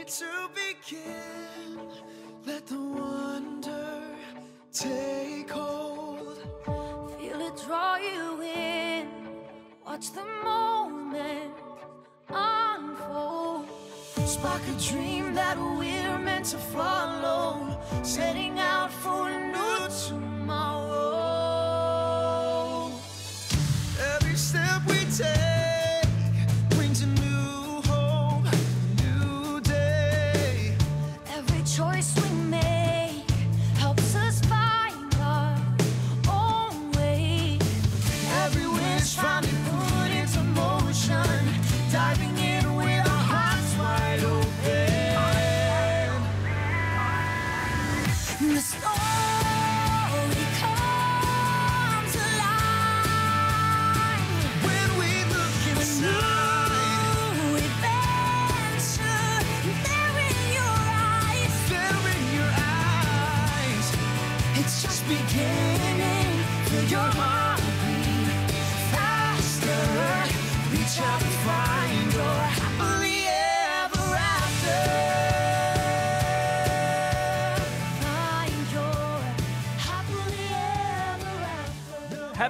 ready to begin. Let the wonder take hold. Feel it draw you in. Watch the moment unfold. Spark a dream that we're meant to follow. Setting out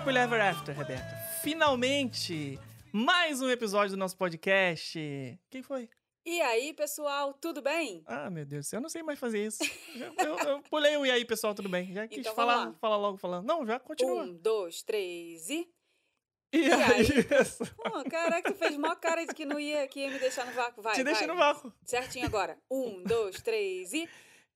Happily Ever After, Rebeca. Finalmente, mais um episódio do nosso podcast. Quem foi? E aí, pessoal, tudo bem? Ah, meu Deus, eu não sei mais fazer isso. Eu, eu- pulei o e aí, pessoal, tudo bem? Já quis Então, falar, falar logo falando. Não, já continua. Um, dois, três e. e e aí, aí? Pô, caraca, tu fez mó cara de que não ia, que ia me deixar no vácuo. Vai, Te deixa no vácuo. Certinho agora. Um, dois, três e.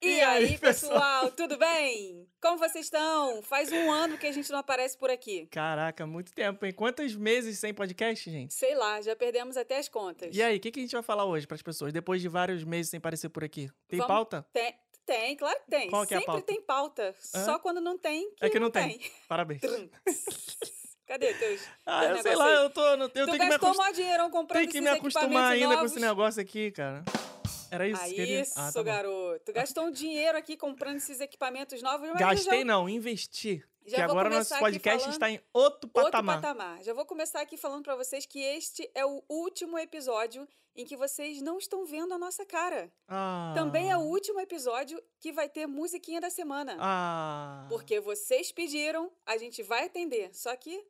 E, E aí, aí, pessoal? pessoal, tudo bem? Como vocês estão? Faz um ano que a gente não aparece por aqui. Caraca, muito tempo, hein? Quantos meses sem podcast, gente? Sei lá, já perdemos até as contas. E aí, o que, que a gente vai falar hoje pras pessoas, depois de vários meses sem aparecer por aqui? Tem Vamos- pauta? Tem, tem, claro que tem. Qual que é a Sempre pauta? tem pauta. Hã? Só quando não tem, que É que não tem. Parabéns. Cadê teus, Ah, teus eu sei lá, aí? eu tô. Eu Tu tenho que me gastou mó dinheirão comprando Tem que me acostumar ainda com novos. esse negócio aqui, cara. Era isso? Queria? isso, Ah, tá garoto. Gastou um dinheiro aqui comprando esses equipamentos novos, mas Gastei já... não, investi. já que agora nosso podcast falando está em outro outro patamar. patamar. Já vou começar aqui falando pra vocês que este é o último episódio em que vocês não estão vendo a nossa cara. Ah. Também é o último episódio que vai ter musiquinha da semana. Ah. Porque vocês pediram, a gente vai atender. Só que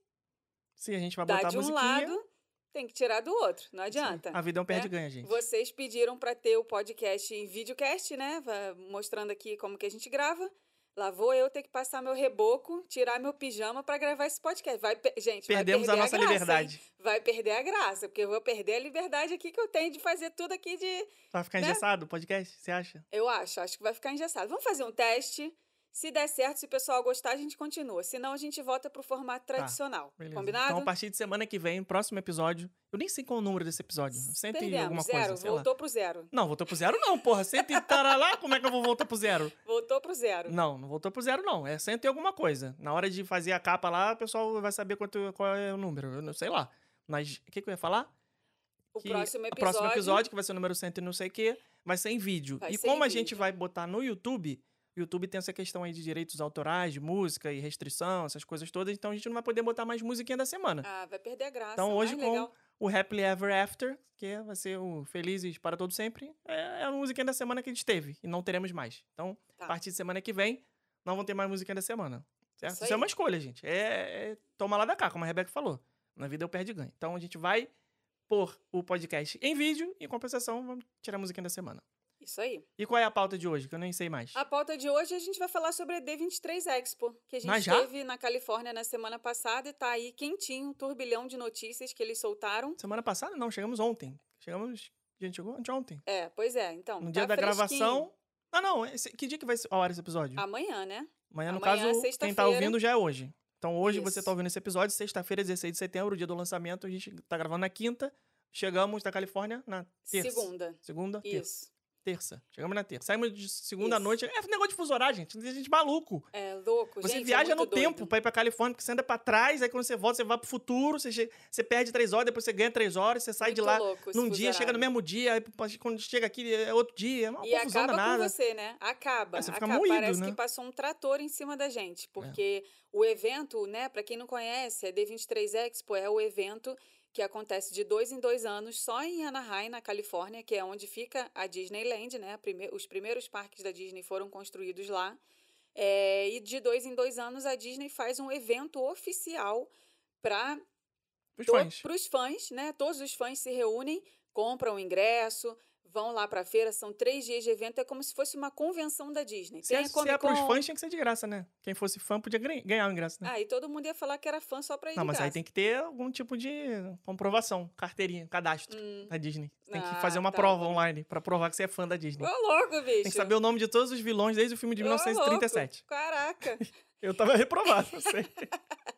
Sim, a gente vai dá botar de a um lado, tem que tirar do outro. Não adianta. A vida é um né? perde-ganha, gente. Vocês pediram para ter o podcast em videocast, né? Mostrando aqui como que a gente grava. Lá vou eu ter que passar meu reboco, tirar meu pijama para gravar esse podcast. Vai, gente, vai Perdemos a perder nossa graça, liberdade. hein? Vai perder a graça, porque eu vou perder a liberdade aqui que eu tenho de fazer tudo aqui de. Vai ficar né? engessado o podcast, você acha? Eu acho, acho que vai ficar engessado. Vamos fazer um teste. Se der certo, se o pessoal gostar, a gente continua. Senão, a gente volta pro formato tradicional. Tá. Combinado? Então, a partir de semana que vem, próximo episódio. Eu nem sei qual é o número desse episódio. Cento e Perdemos, alguma zero. coisa, sei voltou lá. pro zero. Não, voltou pro zero não, porra. Cento e taralá, como é que eu vou voltar pro zero? Voltou pro zero. Não, não voltou pro zero, não. É cento e alguma coisa. Na hora de fazer a capa lá, o pessoal vai saber quanto, qual é o número. Eu não sei lá. Mas o que, que eu ia falar? O Que próximo O episódio. próximo episódio, que vai ser o número cento e não sei o quê, vai ser em vídeo. Vai e como em a gente vídeo. vai botar no YouTube, o YouTube tem essa questão aí de direitos autorais, de música e restrição, essas coisas todas, então a gente não vai poder botar mais musiquinha da semana. Ah, vai perder a graça. então hoje mais legal. com o Happily Ever After, que vai ser o Felizes para Todo Sempre, é é a musiquinha da semana que a gente teve e não teremos mais. Então, Tá. a partir de semana que vem, não vão ter mais musiquinha da semana. Certo? Isso Isso, é uma escolha, gente. É, é toma lá da cá, como a Rebeca falou. Na vida eu perde e ganho. Então a gente vai pôr o podcast em vídeo e, em compensação, vamos tirar a musiquinha da semana. Isso aí. E qual é a pauta de hoje? Que eu nem sei mais. A pauta de hoje a gente vai falar sobre a D23 Expo, que a gente teve na Califórnia na semana passada e tá aí quentinho, um turbilhão de notícias que eles soltaram. Semana passada? Não, chegamos ontem. Chegamos. A gente chegou ontem. É, pois é, então. No tá dia da fresquinho. gravação. Ah, não. esse- que dia que vai ser ao ar esse episódio? Amanhã, né? Amanhã, no amanhã, caso, quem tá ouvindo já é hoje. Então hoje você Isso. tá ouvindo esse episódio, sexta-feira, 16 de setembro, dia do lançamento. A gente tá gravando na quinta. Chegamos da Califórnia na terça. Segunda. Segunda. Isso. Terça. Chegamos na terça. Saímos de segunda Isso. noite. É negócio de fuso horário, gente. Tem gente maluco. É louco, Você gente. é viaja no muito doido. tempo pra ir pra Califórnia, porque você anda pra trás, aí quando você volta, você vai pro futuro, você, che- você perde três horas, depois você ganha três horas, você sai de Muito lá louco esse num dia, chega no horário. mesmo dia, aí quando chega aqui é outro dia, é uma E confusão acaba danada. com você, né? Acaba. É, você fica acaba. moído, Parece né? que passou um trator em cima da gente. Porque o evento, né, pra quem não conhece, a D23 Expo é o evento que acontece de dois em dois anos só em Anaheim, na Califórnia, que é onde fica a Disneyland, né? A prime- os primeiros parques da Disney foram construídos lá. É, e de dois em dois anos a Disney faz um evento oficial para Os to- fãs. fãs, né? Todos os fãs se reúnem, compram o ingresso, vão lá pra feira, são três dias de evento, é como se fosse uma convenção da Disney. Se Tem é, a se é pros fãs, tinha que ser de graça, né? Quem fosse fã podia ganha- ganhar o ingresso, né? Ah, e todo mundo ia falar que era fã só pra ir Não, mas aí graça. tem que ter algum tipo de comprovação, carteirinha, cadastro Hum. da Disney. Tem que Ah, fazer uma tá prova online pra provar que você é fã da Disney. Ô, louco, bicho. Tem que saber o nome de todos os vilões desde o filme de Ô, louco. 1937. Caraca. Eu tava reprovado, não sei.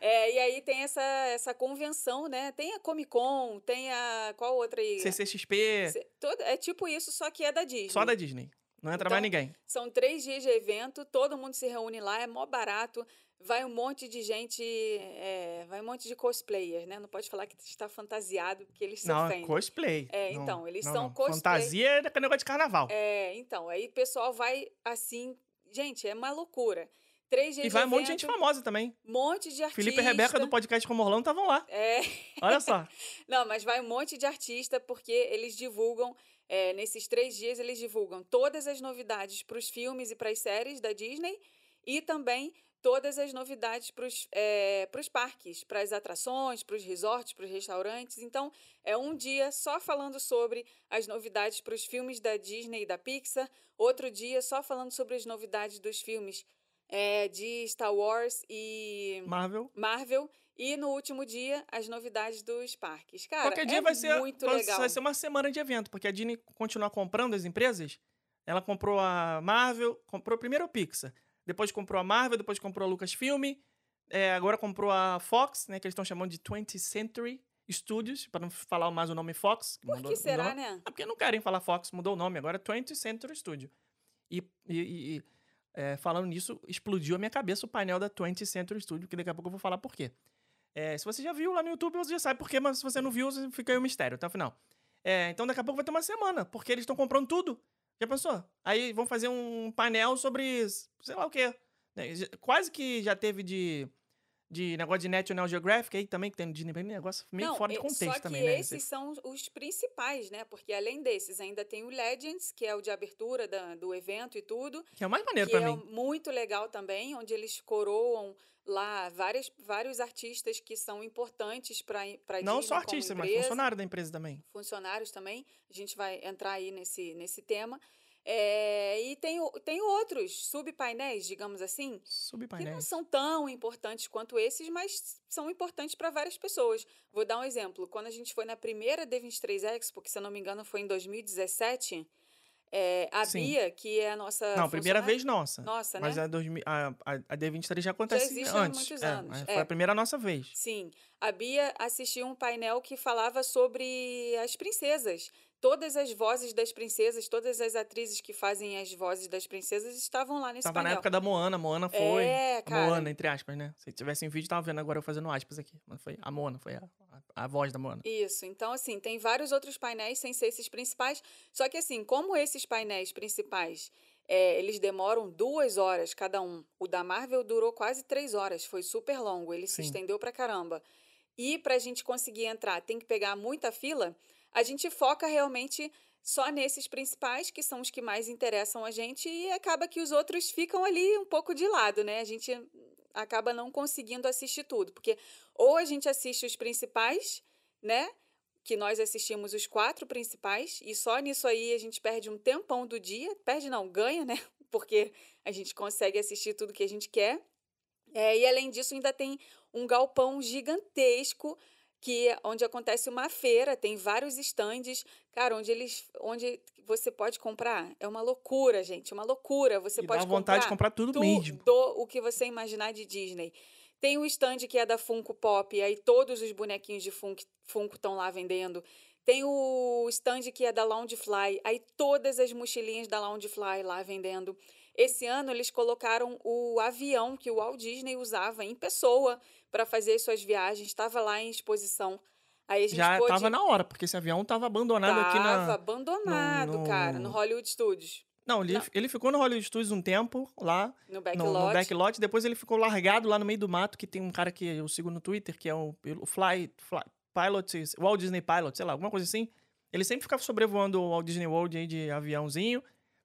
É, e aí tem essa, essa convenção, né? Tem a Comic Con, tem a. Qual outra aí? CCXP, Cê- todo- é tipo isso, só que é da Disney. só da Disney. Não entra Então, mais ninguém. São três dias de evento, todo mundo se reúne lá, é mó barato. Vai um monte de gente, é, vai um monte de cosplayers, né? Não pode falar que está fantasiado, porque eles se Não, é cosplay. É, Não, então, eles não, são não. cosplay. Fantasia é negócio de carnaval. É, então, aí o pessoal vai assim. Gente, é uma loucura. Gente E vai um monte de gente famosa também. monte de artista. Felipe e Rebeca do podcast Como Orlando estavam lá. É, Olha só. não, mas vai um monte de artista porque eles divulgam, é, nesses três dias, eles divulgam todas as novidades para os filmes e para as séries da Disney e também todas as novidades para os é, pros parques, para as atrações, para os resorts, para os restaurantes. Então, é um dia só falando sobre as novidades para os filmes da Disney e da Pixar, outro dia só falando sobre as novidades dos filmes é, de Star Wars e Marvel. Marvel. E no último dia, as novidades dos parques. Cara, Qualquer dia é vai ser, muito legal. vai ser uma semana de evento, porque a Disney continua comprando as empresas. Ela comprou a Marvel, comprou primeiro a Pixar, depois comprou a Marvel, depois comprou a Lucasfilm, é, agora comprou a Fox, né, que eles estão chamando de 20th Century Studios, para não falar mais o nome Fox. Por mudou- que será, mudou- né? Ah, porque não querem falar Fox, mudou o nome, agora é 20th Century Studio. E, e- e, é, falando nisso, explodiu a minha cabeça o painel da 20th Century Studio, que daqui a pouco eu vou falar por quê. É, se você já viu lá no YouTube, você já sabe por quê, mas se você não viu, fica aí o mistério até o final. É, então daqui a pouco vai ter uma semana, porque eles estão comprando tudo. Já pensou? Aí vão fazer um painel sobre sei lá o quê. né, Quase que já teve de, de negócio de National Geographic aí também, que tem no Disney, negócio meio Não, fora de é- contexto só que também, né? esses são os principais, né? Porque além desses, ainda tem o Legends, que é o de abertura da- do evento e tudo. Que é o mais maneiro pra é mim. muito legal também, onde eles coroam lá várias, vários artistas que são importantes para a Não só como artista, mas empresa. funcionário da empresa também. funcionários também. A gente vai entrar aí nesse, nesse tema. É, e tem, tem outros subpainéis, digamos assim, que não Subpainéis. são tão importantes quanto esses, mas são importantes para várias pessoas. Vou dar um exemplo. Quando a gente foi na primeira D23 Expo, que se eu não me engano foi em 2017, é, a Sim. Bia, que é a nossa. Não, primeira vez nossa. Nossa, Mas né? 2000 a, a, a D23 já acontece há antes. muitos É, anos, mas Foi é. a primeira nossa vez. Sim, a Bia assistiu um painel que falava sobre as princesas. Todas as vozes das princesas, todas as atrizes que fazem as vozes das princesas estavam lá nesse Tava na painel. época da Moana, Moana foi. É, a cara. Moana, entre aspas, né? Se tivesse em vídeo, tava vendo agora eu fazendo aspas aqui. Mas foi a Moana, foi a, a, a voz da Moana. Isso, então assim, tem vários outros painéis sem ser esses principais. Só que assim, como esses painéis principais, é, eles demoram duas horas cada um. O da Marvel durou quase três horas, foi super longo, ele se Sim. estendeu pra caramba. E pra gente conseguir entrar, tem que pegar muita fila, a gente foca realmente só nesses principais, que são os que mais interessam a gente, e acaba que os outros ficam ali um pouco de lado, né? A gente acaba não conseguindo assistir tudo, porque ou a gente assiste os principais, né? Que nós assistimos os quatro principais, e só nisso aí a gente perde um tempão do dia. Perde não, ganha, né? Porque a gente consegue assistir tudo que a gente quer. É, e além disso, ainda tem um galpão gigantesco que onde acontece uma feira, tem vários estandes, cara, onde eles onde você pode comprar. É uma loucura, gente, uma loucura. Você e pode dá vontade comprar de comprar tudo tudo mesmo. o que você imaginar de Disney. Tem o stand que é da Funko Pop, e aí todos os bonequinhos de Funko estão lá vendendo. Tem o stand que é da Loungefly, aí todas as mochilinhas da Loungefly lá vendendo. Esse ano eles colocaram o avião que o Walt Disney usava em pessoa para fazer as suas viagens, estava lá em exposição. Aí a gente Já pôde... tava na hora, porque esse avião tava abandonado aqui Tava na. abandonado, no- cara, no Hollywood Studios, Não, ele, Não. ele ficou no Hollywood Studios um tempo lá, no no, backlot. no backlot. Depois ele ficou largado lá no meio do mato, que tem um cara que eu sigo no Twitter, que é o, o Fly, Fly Pilot, Walt Disney Pilot, sei lá, alguma coisa assim. Ele sempre ficava sobrevoando o Walt Disney World aí de aviãozinho.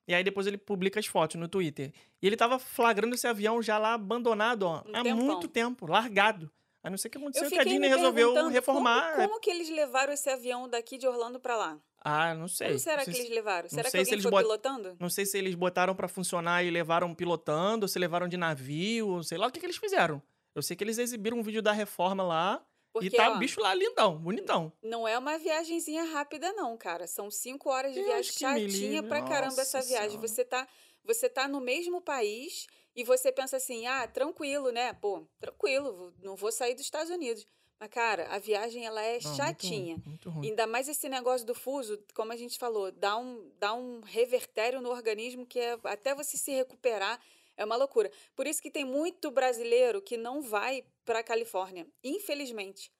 E aí depois ele publica as fotos no Twitter. E ele tava flagrando esse avião já lá abandonado, ó, Um há tempão. muito tempo, largado. A não ser que Eu aconteceu que a Disney resolveu reformar. Como, como que eles levaram esse avião daqui de Orlando pra lá? Ah, não sei. Como será Não que sei eles se- levaram? Será que sei se alguém eles foi bot- pilotando? Não sei se eles botaram pra funcionar e levaram pilotando, ou se levaram de navio, ou sei lá o que, que eles fizeram. Eu sei que eles exibiram um vídeo da reforma lá Porque, e tá ó, o bicho lá lindão, bonitão. Não é uma viagenzinha rápida, não, cara. São cinco horas de Deus viagem chatinha pra caramba essa Nossa viagem. Senhora. Você tá, você tá no mesmo país e você pensa assim, ah, tranquilo, né? Pô, tranquilo, não vou sair dos Estados Unidos. Mas, cara, a viagem, ela é Não, muito chatinha. ruim, Muito ruim. Ainda mais esse negócio do fuso, como a gente falou, dá um, dá um revertério no organismo que é até você se recuperar é uma loucura. Por isso que tem muito brasileiro que não vai para a Califórnia, infelizmente,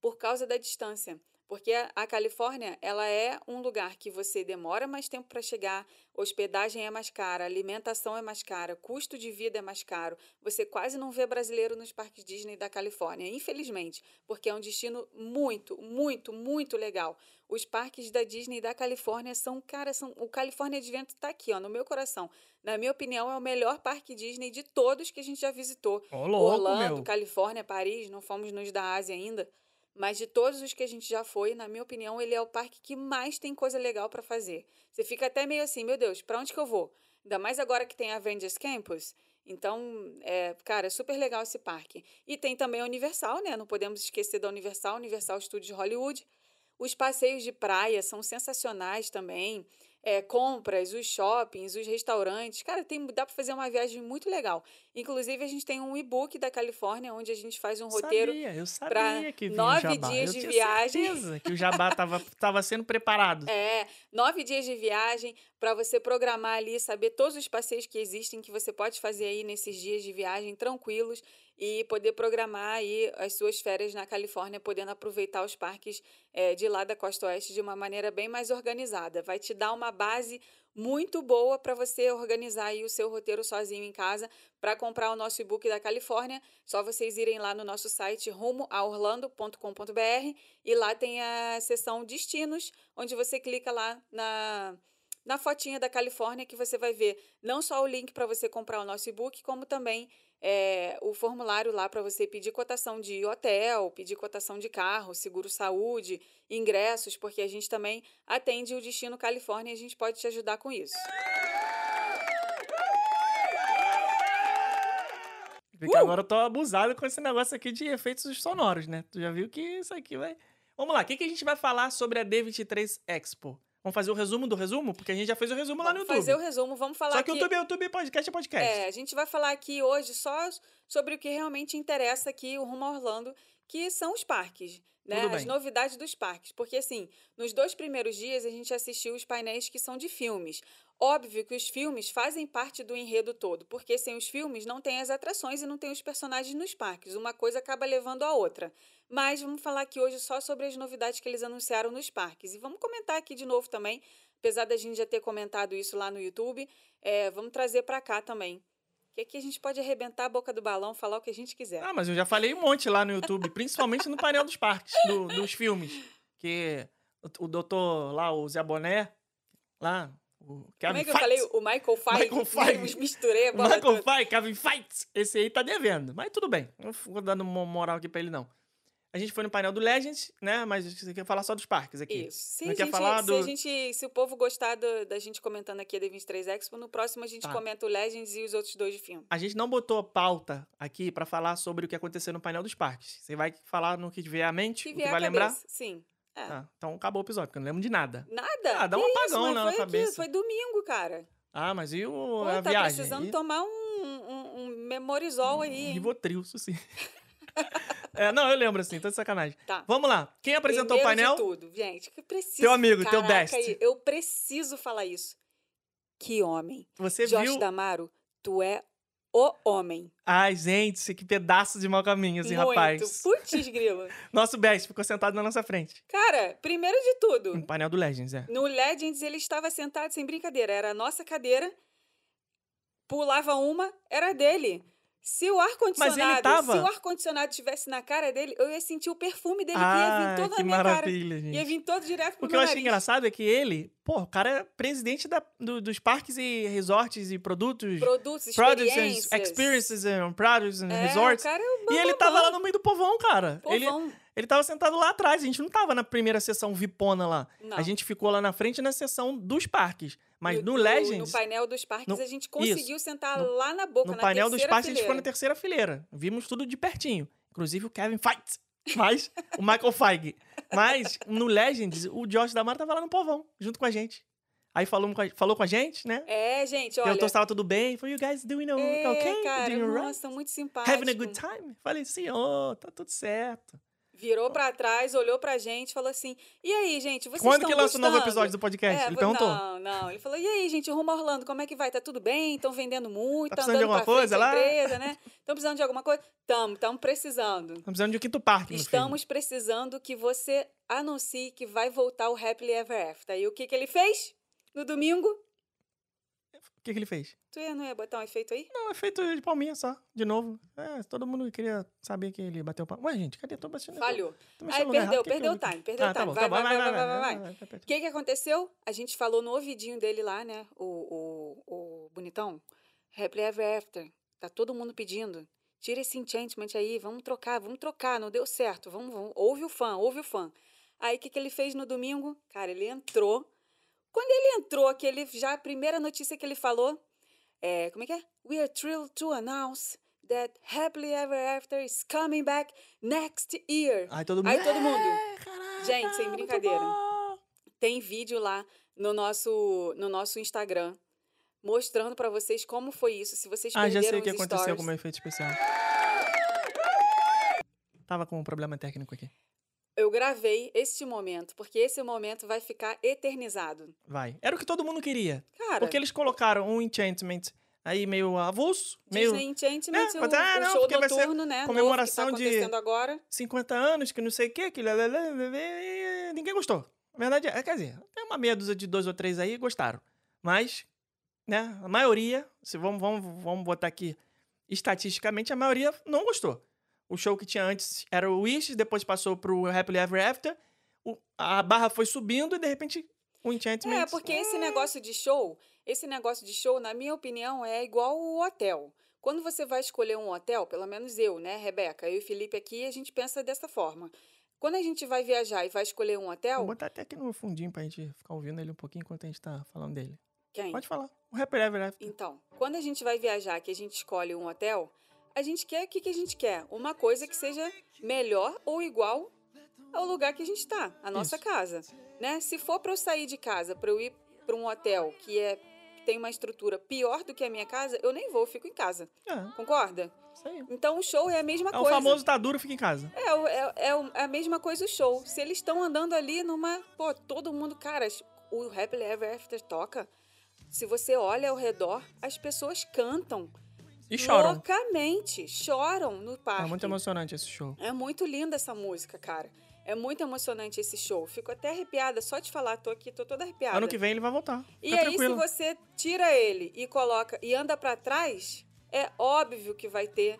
por causa da distância. Porque a- a Califórnia, ela é um lugar que você demora mais tempo para chegar, hospedagem é mais cara, alimentação é mais cara, custo de vida é mais caro. Você quase não vê brasileiro nos parques Disney da Califórnia, infelizmente, porque é um destino muito, muito, muito legal. Os parques da Disney da Califórnia são, cara, são, o California Adventure tá aqui, ó, no meu coração. Na minha opinião, é o melhor parque Disney de todos que a gente já visitou. Ô, louco, Orlando, meu. Califórnia, Paris, não fomos nos da Ásia ainda. Mas de todos os que a gente já foi, na minha opinião, ele é o parque que mais tem coisa legal para fazer. Você fica até meio assim, meu Deus, para onde que eu vou? Ainda mais agora que tem Avengers Campus. Então, é, cara, é super legal esse parque. E tem também a Universal, né? Não podemos esquecer da Universal, Universal Studios Hollywood. Os passeios de praia são sensacionais também. É, compras, os shoppings, os restaurantes. Cara, tem, dá para fazer uma viagem muito legal. Inclusive, a gente tem um e-book da Califórnia, onde a gente faz um roteiro. eu o nove dias eu de tinha viagem. certeza que o jabá tava, tava sendo preparado. É, nove dias de viagem para você programar ali, saber todos os passeios que existem que você pode fazer aí nesses dias de viagem tranquilos e poder programar aí as suas férias na Califórnia, podendo aproveitar os parques eh, de lá da Costa Oeste de uma maneira bem mais organizada. Vai te dar uma base muito boa para você organizar aí o seu roteiro sozinho em casa. Para comprar o nosso e-book da Califórnia, só vocês irem lá no nosso site rumo a orlando.com.br e lá tem a seção destinos, onde você clica lá na na fotinha da Califórnia que você vai ver não só o link para você comprar o nosso e-book, como também é, o formulário lá para você pedir cotação de hotel, pedir cotação de carro, seguro saúde, ingressos, porque a gente também atende o Destino Califórnia e a gente pode te ajudar com isso. Porque agora eu tô abusado com esse negócio aqui de efeitos sonoros, né? Tu já viu que isso aqui vai. Vamos lá, o que, que a gente vai falar sobre a D23 Expo? Vamos fazer o resumo do resumo? Porque a gente já fez o resumo lá no Vamos YouTube. fazer o resumo, vamos falar Só que o YouTube é YouTube, podcast é podcast. É, a gente vai falar aqui hoje só sobre o que realmente interessa aqui, o Rumo a Orlando, que são os parques, né? As novidades dos parques. Porque, assim, nos dois primeiros dias a gente assistiu os painéis que são de filmes. Óbvio que os filmes fazem parte do enredo todo, porque sem os filmes não tem as atrações e não tem os personagens nos parques. Uma coisa acaba levando a outra. Mas vamos falar aqui hoje só sobre as novidades que eles anunciaram nos parques. E vamos comentar aqui de novo também, apesar da gente já ter comentado isso lá no YouTube, é, vamos trazer para cá também. Que aqui a gente pode arrebentar a boca do balão, falar o que a gente quiser. Ah, mas eu já falei um monte lá no YouTube, principalmente no painel dos parques, do- dos filmes. Que o, o doutor lá, o Zé Boné, lá, o Kevin Como é que eu falei? O Michael Feige. Michael. Misturei a bola Michael toda. Feige, Kevin Feige, esse aí tá devendo. Mas tudo bem, não vou dando mo- moral aqui pra ele, não. A gente foi no painel do Legends, né? Mas você quer falar só dos parques aqui. Isso. Se, quer gente, falar se do- a gente, se o povo gostar do- da gente comentando aqui a D23 Expo, no próximo a gente Tá. comenta o Legends e os outros dois de filme. A gente não botou pauta aqui pra falar sobre o que aconteceu no painel dos parques. Você vai falar no que vier à mente, Se o que vier vai lembrar? Sim. É. Tá, então acabou o episódio, porque eu não lembro de nada. Nada. Ah, dá um Que apagão isso, na foi cabeça. Aqui, foi domingo, cara. Ah, mas e o, Pô, a tá viagem? precisando E- tomar um, um, um memorizol aí, hein? Rivotril, isso sim. É, não, eu lembro assim, tô de sacanagem. Tá. Vamos lá. Quem apresentou Primeiro o painel? De tudo, gente, que eu preciso. Teu amigo, teu Caraca, best. Eu preciso falar isso. Que homem. Você Josh viu? Damaro, tu é o homem. Ai, gente, que pedaço de mau caminho, assim, Muito. rapaz. Putz, grilo. Nosso best ficou sentado na nossa frente. Cara, primeiro de tudo, No painel do Legends, é. no Legends ele estava sentado sem brincadeira. Era a nossa cadeira. Pulava uma, era dele. Se o ar-condicionado, tava- se o ar-condicionado estivesse na cara dele, eu ia sentir o perfume dele que ia Ah, vir todo que na minha maravilha, cara. Ia gente. vir todo direto pro O que eu nariz. engraçado é que ele, pô, o cara é presidente da- do- dos parques e resorts e produtos. Produtos, Products experiências. and experiences and products and É, resorts. o cara é o E ele tava lá no meio do povão, cara. Povão. ele tava sentado lá atrás. A gente não tava na primeira sessão vipona lá. Não. A gente ficou lá na frente na sessão dos parques. Mas no, o- Legends, No painel dos parques, No- a gente conseguiu sentar No- lá na boca, no na painel dos parques, a gente ficou na fileira. terceira fileira. Vimos tudo de pertinho. Inclusive o Kevin Feige. Mas, o Michael Feige. Mas, no Legends, o Josh Damar tava lá no povão, junto com a gente. Aí falou com a, falou com a gente, né? É, gente, olha. Perguntou se tava tudo bem. Falou, you guys doing é, okay? cara, doing nossa, muito simpático. Having a good time? Falei, senhor, tá tudo certo. Virou pra trás, olhou pra gente, falou assim: "E aí, gente, vocês Quando que lança o novo gostando?" episódio do podcast? É, Ele perguntou. Não, não. Ele falou: e aí, gente, rumo Orlando, como é que vai? Tá tudo bem? Estão vendendo muito? Tá Tá, precisando de alguma coisa lá? empresa, né? Estão precisando de alguma coisa? Estamos, estamos precisando. Estamos precisando de um quinto parque. Estamos precisando que você anuncie que vai voltar o Happily Ever After. E o que, que ele fez? No domingo? O que, que ele fez? Tu ia- não ia botar um efeito aí? Não, é feito de palminha só, de novo. É, todo mundo queria saber que ele bateu palma. Ué, gente, cadê? Tô batendo. Falhou. Tô Aí perdeu, perdeu eu- o time, perdeu Ah, o tá time. Vai, tá vai, Vai, vai, vai, vai, vai, vai, vai. O que, que aconteceu? A gente falou no ouvidinho dele lá, né? O, o, o bonitão. Happily Ever After. Tá todo mundo pedindo. Tira esse enchantment aí, vamos trocar, vamos trocar, não deu certo. Vamos, vamos. Ouve o fã, ouve o fã. Aí o que, que ele fez no domingo? Cara, ele entrou. Quando ele entrou, que ele já a primeira notícia que ele falou é, como é que é? We are thrilled to announce that Happily Ever After is coming back next year. Aí todo mundo. Aí todo mundo. "É, caraca, Gente, sem brincadeira. bom." Tem vídeo lá no nosso, no nosso Instagram mostrando pra vocês como foi isso. Se vocês Ah, já sei o que aconteceu stories. com o meu efeito especial. Tava com um problema técnico aqui. Eu gravei este momento, porque esse momento vai ficar eternizado. Vai. Era o que todo mundo queria. Cara, Porque eles colocaram um enchantment aí meio avulso, meio Disney Enchantment, né, mas, ah, não, show porque vai ser noturno, né? comemoração novo que tá de- agora. 50 anos, que não sei o quê, que ninguém gostou. A verdade é, quer dizer, tem uma meia dúzia de dois ou três aí gostaram. Mas, né, a maioria, se vamos, vamos, vamos botar aqui estatisticamente, a maioria não gostou. O show que tinha antes era o Wish, depois passou pro Happily Ever After, o- a barra foi subindo e de repente o Enchantment... É, porque esse negócio de show, esse negócio de show, na minha opinião, é igual o hotel. Quando você vai escolher um hotel, pelo menos eu, né, Rebeca, eu e Felipe aqui, a gente pensa dessa forma. Quando a gente vai viajar e vai escolher um hotel, Vou botar até aqui no fundinho pra gente ficar ouvindo ele um pouquinho enquanto a gente tá falando dele. quem? Pode falar. O Happily Ever After. Então, quando a gente vai viajar, que a gente escolhe um hotel, a gente quer o que, que a gente quer? Uma coisa que seja melhor ou igual ao lugar que a gente está, a nossa Isso. casa, né? Se for para eu sair de casa, para eu ir para um hotel que é tem uma estrutura pior do que a minha casa, eu nem vou, eu fico em casa. É, Concorda? isso aí. Então o show é a mesma É o coisa. famoso tá duro, fica em casa. É, o- é, é o- é a mesma coisa o show. Se eles estão andando ali numa. Pô, todo mundo. Cara, o Happily Ever After toca. Se você olha ao redor, as pessoas cantam. E choram. Loucamente. Choram no parque. É muito emocionante esse show. É muito linda essa música, cara. É muito emocionante esse show. Fico até arrepiada só de falar. Tô aqui, tô toda arrepiada. Ano que vem ele vai voltar. E Fica aí, tranquilo. se você tira ele e coloca e anda pra trás, é óbvio que vai ter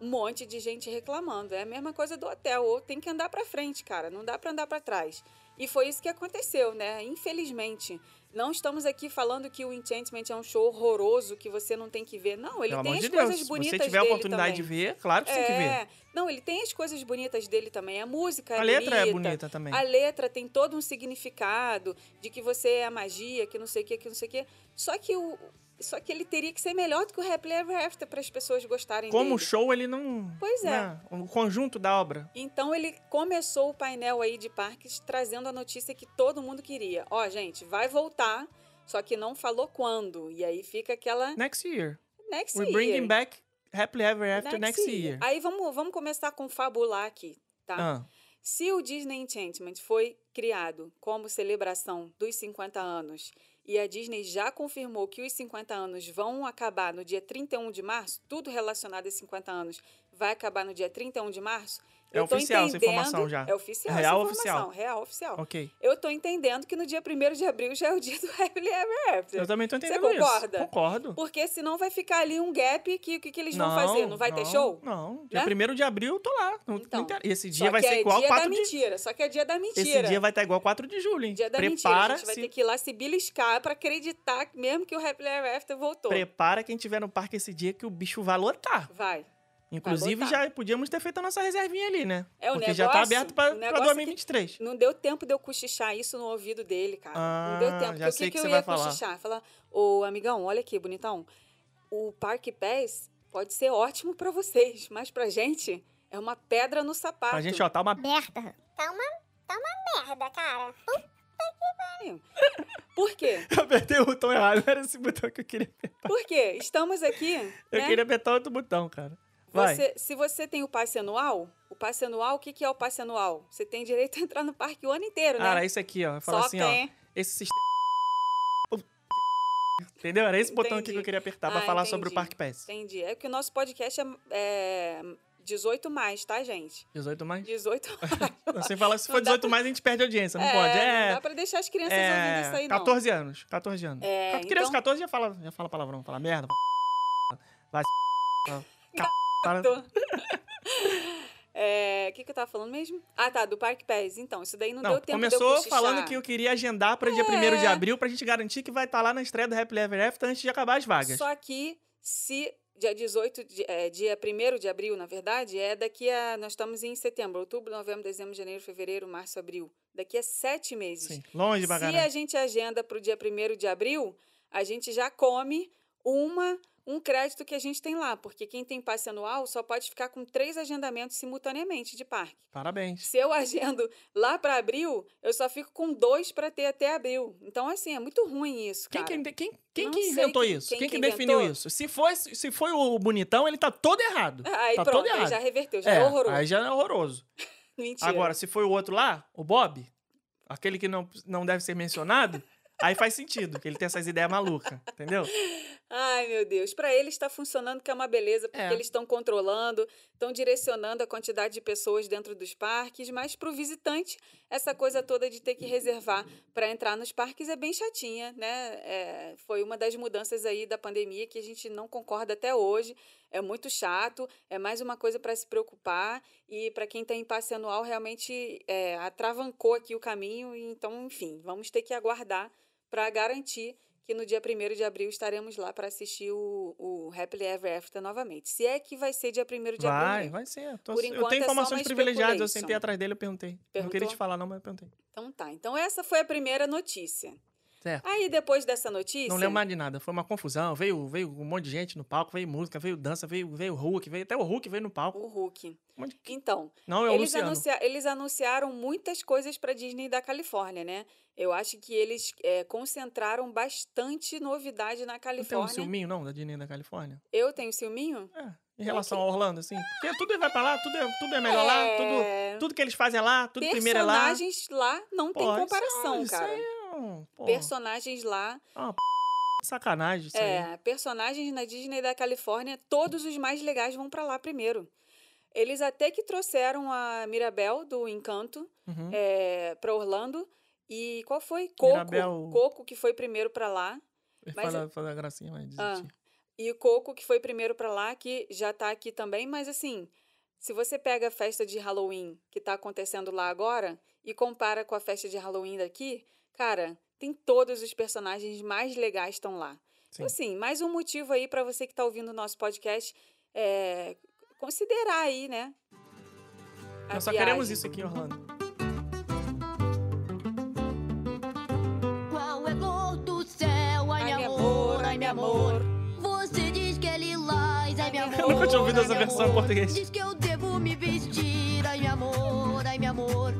um monte de gente reclamando. É a mesma coisa do hotel, ou tem que andar pra frente, cara, não dá pra andar pra trás. E foi isso que aconteceu, né? Infelizmente, não estamos aqui falando que o Enchantment é um show horroroso que você não tem que ver. Não, ele Pelo tem as de coisas Deus. Se bonitas você tiver a dele oportunidade de também. ver, claro que você tem que ver. É, não, ele tem as coisas bonitas dele também. A música é A letra bonita. é bonita também. A letra tem todo um significado de que você é a magia, que não sei o que, que não sei o que. Só que o só que ele teria que ser melhor do que o Happily Ever After para as pessoas gostarem Como dele. show, ele não. Pois é. né, O conjunto da obra. Então ele começou o painel aí de parques trazendo a notícia que todo mundo queria. Ó, gente, vai voltar, só que não falou quando. E aí fica aquela Next year. next We're year. bringing back Happily Ever After next, year. Aí vamos, vamos começar a confabular aqui, tá? Ah, Se o Disney Enchantment foi criado como celebração dos 50 anos e a Disney já confirmou que os 50 anos vão acabar no dia 31 de março, tudo relacionado a 50 anos vai acabar no dia 31 de março. É eu oficial essa informação já. É oficial Real essa oficial. Real oficial. Ok. Eu tô entendendo que no dia 1 de abril já é o dia do Happily Ever After. Eu também tô Você entendendo concorda? isso. Concordo. Porque senão vai ficar ali um gap que o que, que eles vão fazer? Não vai ter show? Não. Dia Né? 1 de abril eu tô lá. Não, não Então, Esse dia vai ser é igual dia 4 da de mentira. Só que é dia da mentira. Esse dia vai estar igual 4 de julho, hein? Dia da mentira. A prepara gente vai se ter que ir lá se beliscar pra acreditar mesmo que o Happily Ever After voltou. prepara quem tiver no parque esse dia que o bicho vai lotar. Vai. Inclusive, lotar. já podíamos ter feito a nossa reservinha ali, né? É, o Porque já tá negócio- aberto pra negócio é que- 2023. Não deu tempo de eu cochichar isso no ouvido dele, cara. não deu Ah, tempo. já Porque sei o que, que que você eu vai ia falar. cochichar? Falar, ô amigão, olha aqui, bonitão. O Parque Pass pode ser ótimo pra vocês, mas pra gente é uma pedra no sapato. Pra gente, ó, tá uma Merda. Tá uma, tá uma merda, cara. Por quê? Eu apertei o botão errado, não era esse botão que eu queria apertar. Por quê? Estamos aqui, Eu né? queria apertar outro botão, cara. Você- se você tem o passe anual, o passe anual, o que, que é o passe anual? Você tem direito a entrar no parque o ano inteiro, né? Cara, esse aqui, ó. Fala Só assim, ó. Esse sistema. Entendeu? Era esse botão aqui que Entendi. eu queria apertar pra Ah, falar sobre o entendi. Parque Pass. Entendi. É que o nosso podcast é, é 18 mais, tá, gente? 18 mais? 18 mais. Não sei falar, se Não for dá 18 pra- mais, a gente perde audiência. Não é, pode. Não É. dá pra deixar as crianças ouvindo isso É, aí, não. 14 anos. 14 anos. É, criança então- 14 já fala, já fala palavrão, fala merda. Vai. Fala-. É, O que, que eu tava falando mesmo? Ah, tá, do Parque Pass. Então, isso daí não, Não, deu tempo de começou cochichar. falando que eu queria agendar para dia 1 de É. abril pra gente garantir que vai estar lá na estreia do Happy Ever After antes de acabar as vagas. Só que se dia 18, de, é, dia 1 de abril, na verdade, é daqui a. Nós estamos em setembro, outubro, novembro, dezembro, janeiro, fevereiro, março, abril. Daqui a sete meses. Sim, longe pra Se a gente agenda para o dia 1 de abril, a gente já come uma um crédito que a gente tem lá, porque quem tem passe anual só pode ficar com três agendamentos simultaneamente de parque. Parabéns. Se eu agendo lá para abril, eu só fico com dois para ter até abril. Então, assim, é muito ruim isso, Quem, cara. que, quem, quem Não que inventou quem- isso? quem Quem, que que definiu inventou. isso? Se foi, se foi o bonitão, ele tá todo errado. Aí tá pronto, todo aí errado. já reverteu, já é, é, horroroso. aí já é horroroso. Mentira. Agora, se foi o outro lá, o Bob, aquele que não, não deve ser mencionado, aí faz sentido, que ele tem essas ideias malucas, entendeu? Ai, meu Deus. Para eles está funcionando que é uma beleza, porque É. eles estão controlando, estão direcionando a quantidade de pessoas dentro dos parques, mas para o visitante, essa coisa toda de ter que reservar para entrar nos parques é bem chatinha, né? É, foi uma das mudanças aí da pandemia que a gente não concorda até hoje. É muito chato, é mais uma coisa para se preocupar e para quem tem passe anual realmente é, atravancou aqui o caminho. Então, enfim, vamos ter que aguardar para garantir que no dia 1 de abril estaremos lá para assistir o, o Happily Ever After novamente. Se é que vai ser dia 1 de Vai, abril. vai ser. Eu, tô- Por eu enquanto tenho é informações uma privilegiadas, eu sentei atrás dele, eu perguntei. Não queria Perguntou? te falar não, mas eu perguntei. Então tá. Então essa foi a primeira notícia. Certo. Aí depois dessa notícia. Não lembro mais de nada, foi uma confusão, veio, veio um monte de gente no palco, veio música, veio dança, veio, veio Hulk, veio até o Hulk veio no palco. O Hulk. Um de- Então, Não, é eles, anuncia- eles anunciaram muitas coisas para Disney da Califórnia, né? Eu acho que eles é, concentraram bastante novidade na Não tem um Califórnia. ciúminho, não, da Disney da Califórnia? Eu tenho ciúminho? É, em relação a Orlando, assim. Porque tudo vai pra lá, tudo é, tudo é melhor lá, É. tudo, tudo que eles fazem é lá, tudo primeiro é lá. Personagens lá não tem Pô, isso comparação, é- isso cara. aí é pô, Personagens lá uma p... sacanagem isso aí. É, personagens na Disney da Califórnia, todos os mais legais vão pra lá primeiro. Eles até que trouxeram a Mirabel do Encanto Uhum. é, para Orlando. E qual foi? Coco. Mirabel- Coco que foi primeiro pra lá. mas Fala, fala a gracinha, mas Ah. E o Coco que foi primeiro pra lá, que já tá aqui também. Mas assim, se você pega a festa de Halloween que tá acontecendo lá agora e compara com a festa de Halloween daqui, cara, tem todos os personagens mais legais estão lá. Sim. Assim, mais um motivo aí pra você que tá ouvindo o nosso podcast é, considerar aí, né? a Nós só queremos viagem. isso aqui em Orlando. Qual é cor do céu? Ai, Ai, meu amor, ai, meu amor. Você diz que é lilás, ai, meu amor. Eu nunca tinha ouvido ai, essa versão em amor. português. Diz que eu devo me vestir, ai, meu amor, ai, meu amor.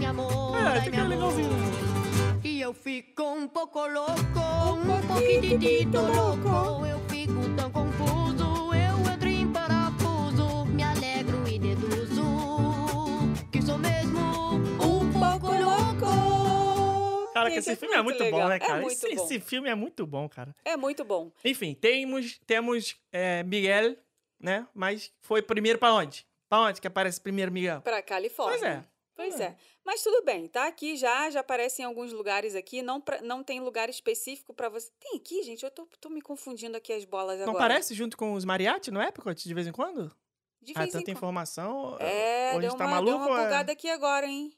Meu amor, É, ai, fica meu amor. legalzinho. E eu fico um pouco louco, um pouquinho louco. Eu fico tão confuso, eu entro em parafuso. Me alegro e deduzo que sou mesmo um pouco louco. Cara, que Gente, esse filme é muito legal. bom, né, É cara? muito esse, bom. esse filme é muito bom, cara. É muito bom. Enfim, temos, temos é, Miguel né? Mas foi primeiro pra onde? Pra onde que aparece primeiro, Miguel? Pra Califórnia. Pois é. Pois É. é. Mas tudo bem, tá aqui já, já aparece em alguns lugares aqui, não, pra- não tem lugar específico pra você. Tem aqui, gente? Eu tô, tô me confundindo aqui as bolas Não agora. aparece junto com os mariachi no Epcot de vez em quando? De Ah, vez em tanta informação. É, a deu tá uma, maluco? deu uma é- bugada aqui agora, hein?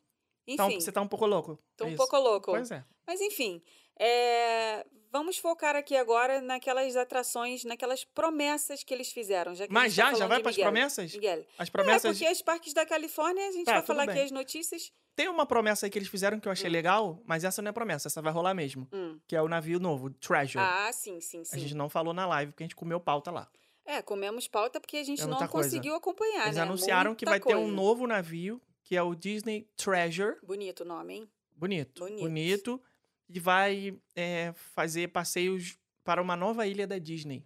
tá um- Enfim, você tá um pouco louco? tô É um pouco louco. Pois é. Mas enfim, é, vamos focar aqui agora naquelas atrações, naquelas promessas que eles fizeram. Já que a Mas gente tá já? Já vai pras Miguel. promessas? Miguel. As É, promessas. porque os parques da Califórnia, a gente Tá, vai falar aqui bem. as notícias. Tem uma promessa aí que eles fizeram que eu achei Hum. legal, mas essa não é promessa, essa vai rolar mesmo. Hum. Que é o navio novo, Treasure. Ah, sim, sim, A sim. gente não falou na live, porque a gente comeu pauta lá. É, comemos pauta porque a gente É não coisa. conseguiu acompanhar, Eles né? anunciaram que Muita vai ter um coisa. novo navio, que é o Disney Treasure. Bonito o nome, hein? Bonito. Bonito. Bonito. E vai é, fazer passeios para uma nova ilha da Disney.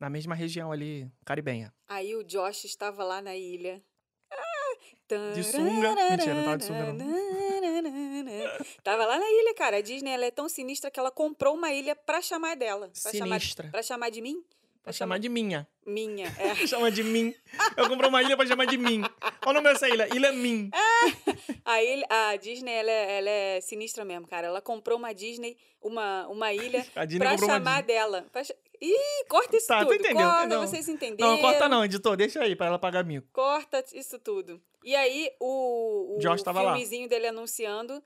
Na mesma região ali, caribenha. Aí o Josh estava lá na ilha. Ah, De sunga. Mentira, não tava de sunga, Tava lá na ilha, cara. A Disney ela é tão sinistra que ela comprou uma ilha pra chamar dela. Pra chamar, Sinistra. pra chamar de mim? Pra chamar de minha. Minha. É. Chama de mim. Eu comprei uma ilha pra chamar de mim. Olha o nome dessa ilha. Ilha Min. A, ilha, a Disney, ela é, ela é sinistra mesmo, cara. Ela comprou uma Disney, uma, uma ilha, A Disney pra chamar dela. Pra Ih, corta isso Tá, tu tudo. entendeu, corta, entendeu? vocês entenderam. Não, corta não, editor. Deixa aí pra ela pagar mico. Corta isso tudo. E aí, o, o Josh lá. filmezinho dele anunciando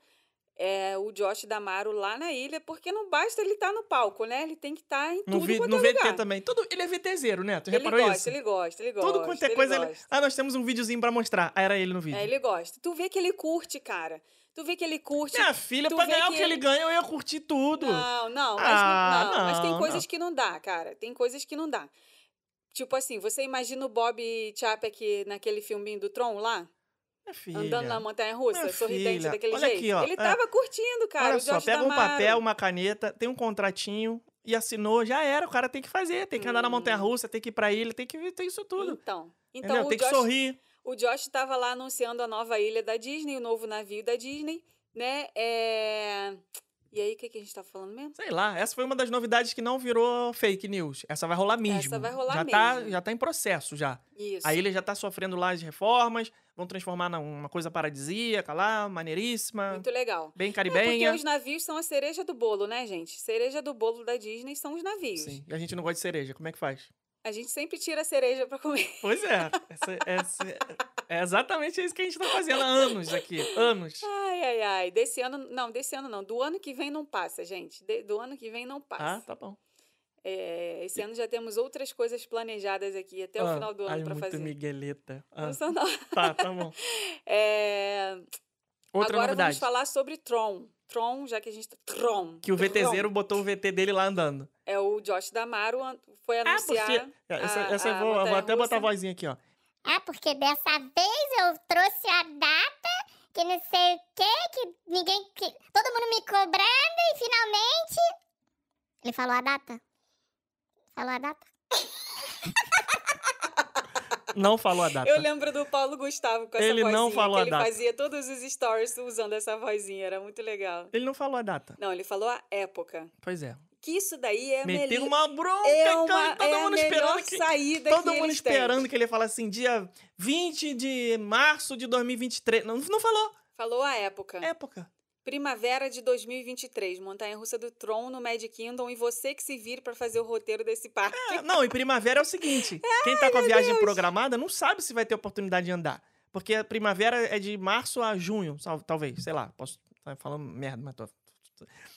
é, o Josh Damaro lá na ilha, porque não basta ele estar no palco, né? Ele tem que estar em No, tudo vi, quanto no é VT lugar. também. Tudo, ele é VTzeiro, né? Tu Ele reparou gosta, isso? ele gosta, ele gosta. Tudo quanto é coisa. Ele... Ah, nós temos um videozinho pra mostrar. Ah, era ele no vídeo. É, ele gosta. Tu vê que ele curte, cara. Tu vê que ele curte. Minha filha, tu pra ganhar o que que ele ele- ganha, eu ia curtir tudo. Não, não, mas, Ah, não, mas tem não, coisas não. que não dá, cara. Tem coisas que não dá. Tipo assim, você imagina o Bob Chapek naquele filminho do Tron lá? Andando na montanha russa, Minha sorridente filha, daquele olha jeito. aqui, ó, Ele é. tava curtindo, cara. Olha só, pega um papel, uma caneta, tem um contratinho e assinou, já era. O cara tem que fazer. Tem que andar na montanha russa, tem que ir pra ilha, tem que ter isso tudo. Então, então entendeu? o, Tem Josh, que sorrir. o Josh tava lá anunciando a nova ilha da Disney, o novo navio da Disney, né? É... E aí, o que, que a gente tá falando mesmo? Sei lá, essa foi uma das novidades que não virou fake news. Essa vai rolar mesmo. vai rolar já Tá, mesmo. já tá em processo já. Isso. A ilha já tá sofrendo lá as reformas, vão transformar numa coisa paradisíaca lá, maneiríssima, Muito legal. bem É porque caribenha. os navios são a cereja do bolo, né, gente? Cereja do bolo da Disney são os navios. Sim, e a gente não gosta de cereja, como é que faz? A gente sempre tira a cereja pra comer. Pois é, essa- essa- é exatamente isso que a gente tá fazendo há anos aqui, anos. Ai, ai, ai. Desse ano, não, desse ano não. Do ano que vem não passa, gente. De- do ano que vem não Ah, passa. tá bom. É, esse ano já temos outras coisas planejadas aqui até o Ah, final do ano ai, pra muito fazer. migueleta. Ah, Não sou, não. tá, tá bom. É, Outra agora novidade, vamos falar sobre Tron. Tron, já que a gente tá. Tron. que o. VTZero botou o VT dele lá andando. É o Josh Damaro foi Ah, anunciar. porque... Essa, a- essa eu a vou, eu vou até montanha-russa. botar a vozinha aqui, ó. Ah, porque dessa vez eu trouxe a data que não sei o quê, que ninguém. Que, todo mundo me cobrando e finalmente. Ele falou a data? Falou a data? Não falou a data. Eu lembro do Paulo Gustavo com essa Ele vozinha. não falou que a ele data. fazia todos os stories usando essa vozinha. Era muito legal. Ele não falou a data. Não, ele falou a época. Pois é. Que isso daí é melhor. uma bronca, É, uma, todo é mundo esperando que... saída Todo mundo têm. esperando que ele ia falar assim, dia 20 de março de 2023. Não, não falou. Falou a época. Época. Primavera de 2023. Montanha Russa do Tron no Magic Kingdom. E você que se vire pra fazer o roteiro desse parque. É, não, e primavera é o seguinte: quem tá com a viagem programada não sabe se vai ter oportunidade de andar. Porque a primavera é de março a junho, talvez, sei lá. Posso estar falando merda, mas tô.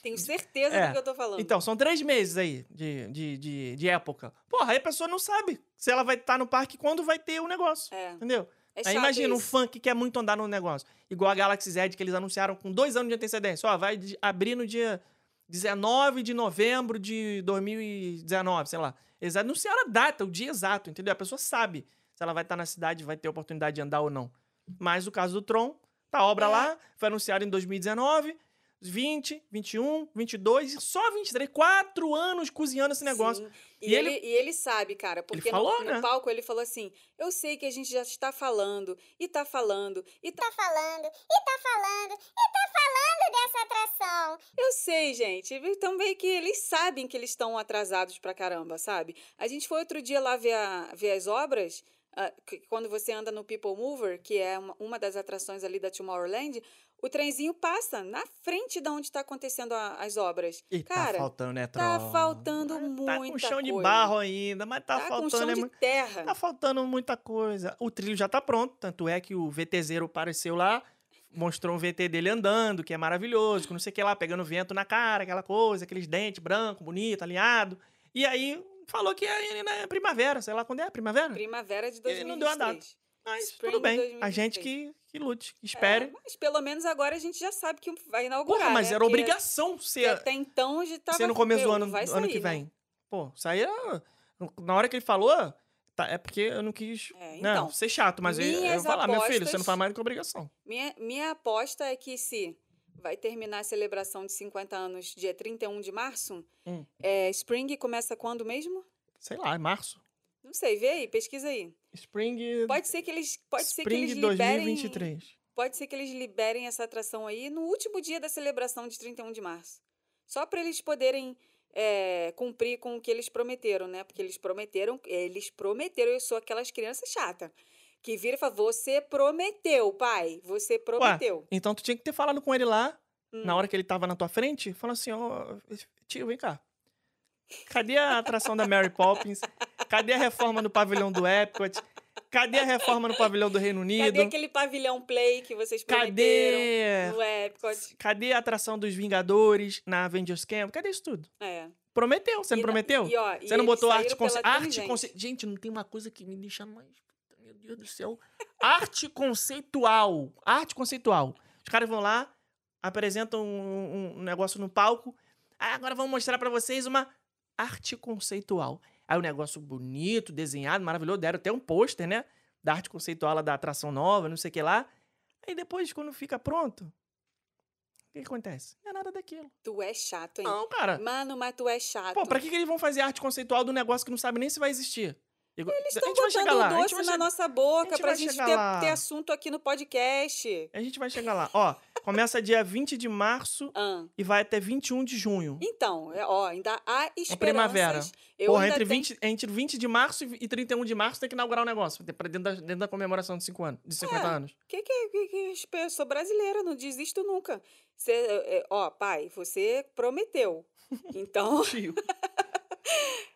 Tenho certeza É. do que eu tô falando. Então, são três meses aí de, de, de, de época. Porra, aí a pessoa não sabe se ela vai estar no parque quando vai ter o negócio. É. Entendeu? É Aí imagina um isso. fã que quer muito andar no negócio. Igual a Galaxy Z que eles anunciaram com dois anos de antecedência. Ó, vai de- abrir no dia 19 de novembro de 2019, sei lá. Eles anunciaram a data, o dia exato, entendeu? A pessoa sabe se ela vai estar na cidade, vai ter oportunidade de andar ou não. Mas o caso do Tron, tá a obra É. lá, foi anunciado em 2019, 20, 21, 22 e só 23. Quatro anos cozinhando esse negócio. Sim. E E, ele- ele, e ele sabe, cara, porque no- falou, no, né? palco ele falou assim: Eu sei que a gente já está falando, e tá falando, e tá Tá falando, e tá falando, e tá falando, dessa atração. Eu sei, gente. Então meio que eles sabem que eles estão atrasados pra caramba, sabe? A gente foi outro dia lá ver, a- ver as obras. que- quando você anda no People Mover, que é uma, uma das atrações ali da Tomorrowland, o trenzinho passa na frente de onde está acontecendo a- as obras. E Cara, tá faltando, né, tá Troll? faltando Tá com muita chão de coisa. barro ainda, mas tá, tá com faltando. chão é de terra. Tá faltando muita coisa. O trilho já tá pronto, tanto é que o VTZero apareceu lá, mostrou um VT dele andando, que é maravilhoso, que não sei o que lá, pegando vento na cara, aquela coisa, aqueles dentes branco, bonito, alinhado. E aí falou que é na primavera, sei lá quando é, primavera? Primavera de Ele não deu a 2023. Mas Spring tudo bem, a 2023. gente que, que lute, que espere. É, mas pelo menos agora a gente já sabe que vai inaugurar. Porra, mas né? era Porque- obrigação ser, até então já tava ser no começo do ano, vai do ano sair, que né? vem. Pô, isso aí era... Na hora que ele falou, tá, é porque eu não quis É, não, então, ser chato, mas eu, eu vou falar, meu filho, você não faz mais do que obrigação. Minha, minha aposta é que se vai terminar a celebração de 50 anos dia 31 de março, Hum. é, Spring começa quando mesmo? Sei lá, é março. Não sei, vê aí, pesquisa aí. Spring, Pode ser que eles, pode ser que Spring eles liberem, 2023. pode ser que eles liberem essa atração aí no último dia da celebração de 31 de março. Só para eles poderem é, cumprir com o que eles prometeram, né? Porque eles prometeram, eles prometeram, eu sou aquelas crianças chatas. Que vira e fala, você prometeu, pai, você prometeu. Então tu tinha que ter falado com ele lá, Hum. na hora que ele tava na tua frente, falando assim, ó, tio, vem cá. Cadê a atração da Mary Poppins? Cadê a reforma no pavilhão do Epcot? Cadê a reforma no pavilhão do Reino Unido? Cadê aquele pavilhão play que vocês prometeram Cadê? no Epcot? Cadê a atração dos Vingadores na Avengers Camp? Cadê isso tudo? É. Prometeu, você não E prometeu? e, ó, e Você não botou arte pela arte conce... Gente, não tem uma coisa que me deixa mais. Meu Deus do céu. Arte conceitual. Arte conceitual. Os caras vão lá, apresentam um, um negócio no palco. Ah, agora vamos mostrar pra vocês uma arte conceitual. Aí o negócio bonito, desenhado, maravilhoso. Deram até um pôster, né? Da arte conceitual lá da atração nova, não sei o que lá. Aí depois, quando fica pronto, o que acontece? Não é nada daquilo. Tu é chato, hein? Não, cara. Mano, mas tu é chato. Pô, pra que, que eles vão fazer arte conceitual do negócio que não sabe nem se vai existir? Eles Estão botando o doce na nossa boca gente pra gente ter, lá. ter assunto aqui no podcast. A gente vai chegar lá. Ó, começa dia 20 de março Ah, e vai até 21 de junho. Então, é, ó, ainda há esperanças. primavera. Eu Porra, entre tenho- 20, entre 20 de março e 31 de março tem que inaugurar o negócio. Pra dentro da, dentro da comemoração de, cinco anos, de 50 É. anos. Que que, que, que espe- sou brasileira, não desisto nunca. Cê, é, é, ó, pai, você prometeu. Então, Tio.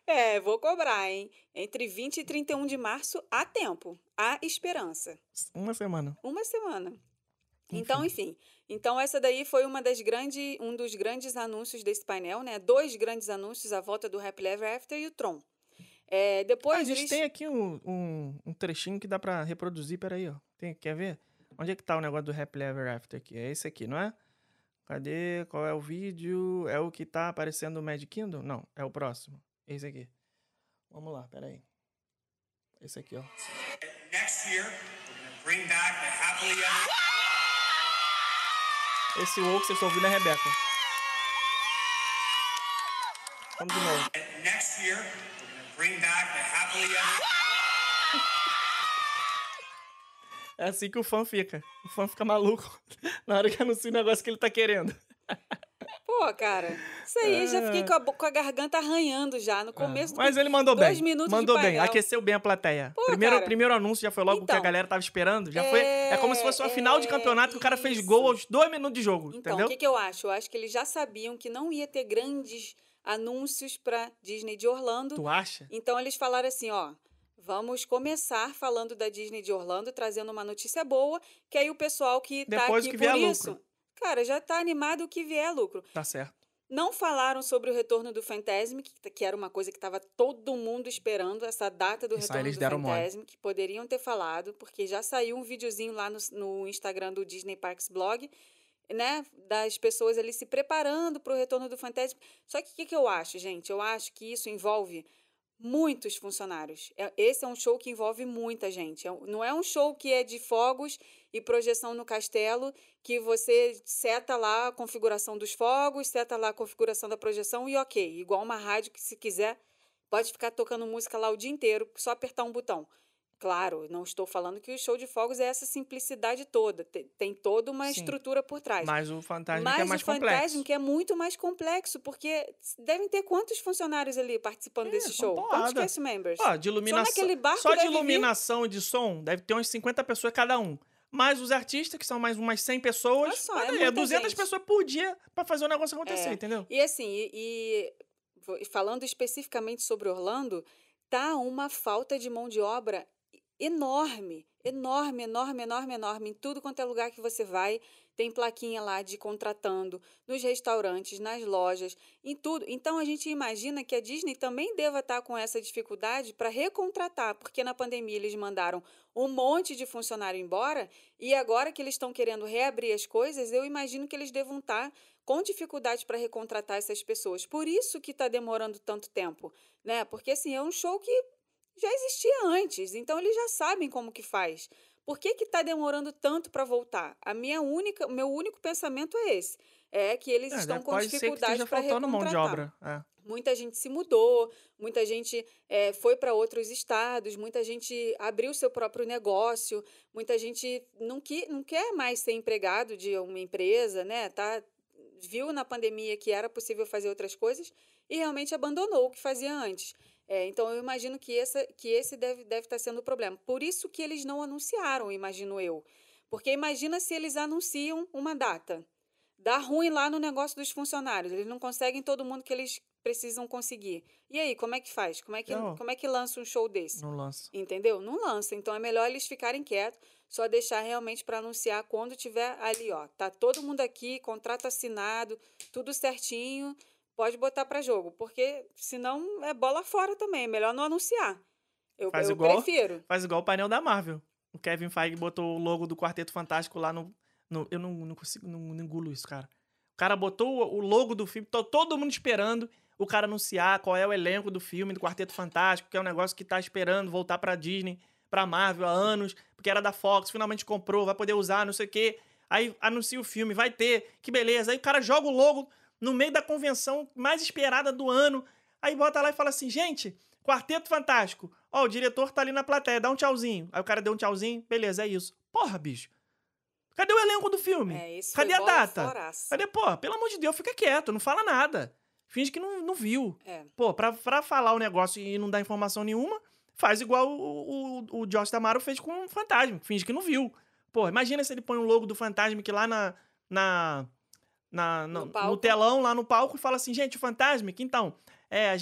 é, vou cobrar, hein? Entre 20 e 31 de março há tempo, há esperança. Uma semana. Uma semana. Então, enfim. Então, essa daí foi uma das grandes, um dos grandes anúncios desse painel, né? Dois grandes anúncios, a volta do Happy Ever After e o Tron. É, Ah, depois a gente eles... tem aqui um, um, um trechinho que dá pra reproduzir. Peraí, ó. Tem, quer ver? Onde é que tá o negócio do Happy Ever After aqui? É esse aqui, não é? Cadê? Qual é o vídeo? É o que tá aparecendo no Magic Kingdom? Não, é o próximo. Esse aqui. Vamos lá, peraí. Esse aqui, ó. Next year, we're going to bring back the happily ever. Esse WoW que vocês estão ouvindo é Rebeca. Vamos de novo. Next year, we're to bring back the happily ever. É assim que o fã fica. O fã fica maluco na hora que anuncia o negócio que ele tá querendo. Pô, cara, isso aí, já fiquei com a, com a garganta arranhando já no começo. do- É. Mas ele mandou dois bem. minutos de mandou bem. painel. Aqueceu bem a plateia. Pô, primeiro, cara. primeiro anúncio já foi logo o que a Então, galera tava esperando. Já foi. É como se fosse uma é, final de campeonato que o cara fez gol isso. aos dois minutos de jogo. Então, entendeu? o que, que eu acho? Eu acho que eles já sabiam que não ia ter grandes anúncios pra Disney de Orlando. Tu acha? Então eles falaram assim, ó, vamos começar falando da Disney de Orlando, trazendo uma notícia boa, que aí o pessoal que tá Depois aqui que por lucro. Cara, já tá animado o que vier lucro. Tá certo. Não falaram sobre o retorno do Fantasmic, que- era uma coisa que estava todo mundo esperando, essa data do Isso retorno do. Fantasmic, que poderiam ter falado, porque já saiu um videozinho lá no, no Instagram do Disney Parks Blog, né, das pessoas ali se preparando para o retorno do Fantasmic. Só que o que, que eu acho, gente? Eu acho que isso envolve muitos funcionários. É- Esse é um show que envolve muita gente. É Não é um show que é de fogos e projeção no castelo, que você seta lá a configuração dos fogos, seta lá a configuração da projeção e ok. Igual uma rádio que, se quiser, pode ficar tocando música lá o dia inteiro, só apertar um botão. Claro, não estou falando que o show de fogos é essa simplicidade toda. Tem, tem toda uma Sim. estrutura por trás. Mas o Fantasma Mas que é mais o complexo. Fantasmic é muito mais complexo, porque devem ter quantos funcionários ali participando É, desse show? Quantos cast members? Ó, de iluminação. naquele barco só de deve vir- iluminação e de som, deve ter umas 50 pessoas cada um. Mais os artistas, que são mais umas 100 pessoas. Olha só, Olha é aí, muita 200 gente. pessoas por dia pra fazer o negócio acontecer, É. entendeu? E assim, e, e falando especificamente sobre Orlando, tá uma falta de mão de obra enorme, enorme, enorme, enorme, enorme. Em tudo quanto é lugar que você vai, tem plaquinha lá de contratando, nos restaurantes, nas lojas, em tudo. Então a gente imagina que a Disney também deva estar com essa dificuldade para recontratar, porque na pandemia eles mandaram um monte de funcionário embora e agora que eles estão querendo reabrir as coisas, eu imagino que eles devam estar com dificuldade para recontratar essas pessoas. Por isso que está demorando tanto tempo, né? Porque assim, é um show que já existia antes, então eles já sabem como que faz. Por que que está demorando tanto para voltar? A minha única, o meu único pensamento é esse, é que eles É, estão né, com dificuldade para faltando mão de recontratar. obra. É. Muita gente se mudou, muita gente eh, foi para outros estados, muita gente abriu seu próprio negócio, muita gente não, que, não quer mais ser empregado de uma empresa, né? Tá, viu na pandemia que era possível fazer outras coisas e realmente abandonou o que fazia antes. É, então, eu imagino que, essa, que esse deve, deve estar sendo o problema. Por isso que eles não anunciaram, imagino eu. Porque imagina se eles anunciam uma data. Dá ruim lá no negócio dos funcionários. Eles não conseguem todo mundo que eles precisam conseguir. E aí, como é que faz? Como é que, Não. como é que lança um show desse? Não lança. Entendeu? Não lança. Então é melhor eles ficarem quietos, só deixar realmente para anunciar quando tiver ali, ó. Tá todo mundo aqui, contrato assinado, tudo certinho. Pode botar para jogo, porque senão é bola fora também. É melhor não anunciar. Eu, Faz eu igual- prefiro. Faz igual o painel da Marvel. O Kevin Feige botou o logo do Quarteto Fantástico lá no. no- eu não, não consigo, não, não engulo isso, cara. O cara botou o, o logo do filme, tô todo mundo esperando o cara anunciar qual é o elenco do filme do Quarteto Fantástico, que é um negócio que tá esperando voltar pra Disney, pra Marvel há anos, porque era da Fox, finalmente comprou, vai poder usar, não sei o quê. Aí anuncia o filme, vai ter, que beleza. Aí o cara joga o logo no meio da convenção mais esperada do ano. Aí bota lá e fala assim, gente, Quarteto Fantástico. Ó, o diretor tá ali na plateia, dá um tchauzinho. Aí o cara deu um tchauzinho, beleza, é isso. Porra, bicho. Cadê o elenco do filme? É, isso Cadê a data? foraça. Cadê, pô, pelo amor de Deus, fica quieto, não fala nada. Finge que não, não viu. É. Pô, pra, pra falar o negócio e não dar informação nenhuma, faz igual o, o, o Josh Tamaro fez com o Fantasma. Finge que não viu. Pô, imagina se ele põe o logo do Fantasma que lá na. na, na No no, no telão, lá no palco, e fala assim, gente, o Fantasma, então, é,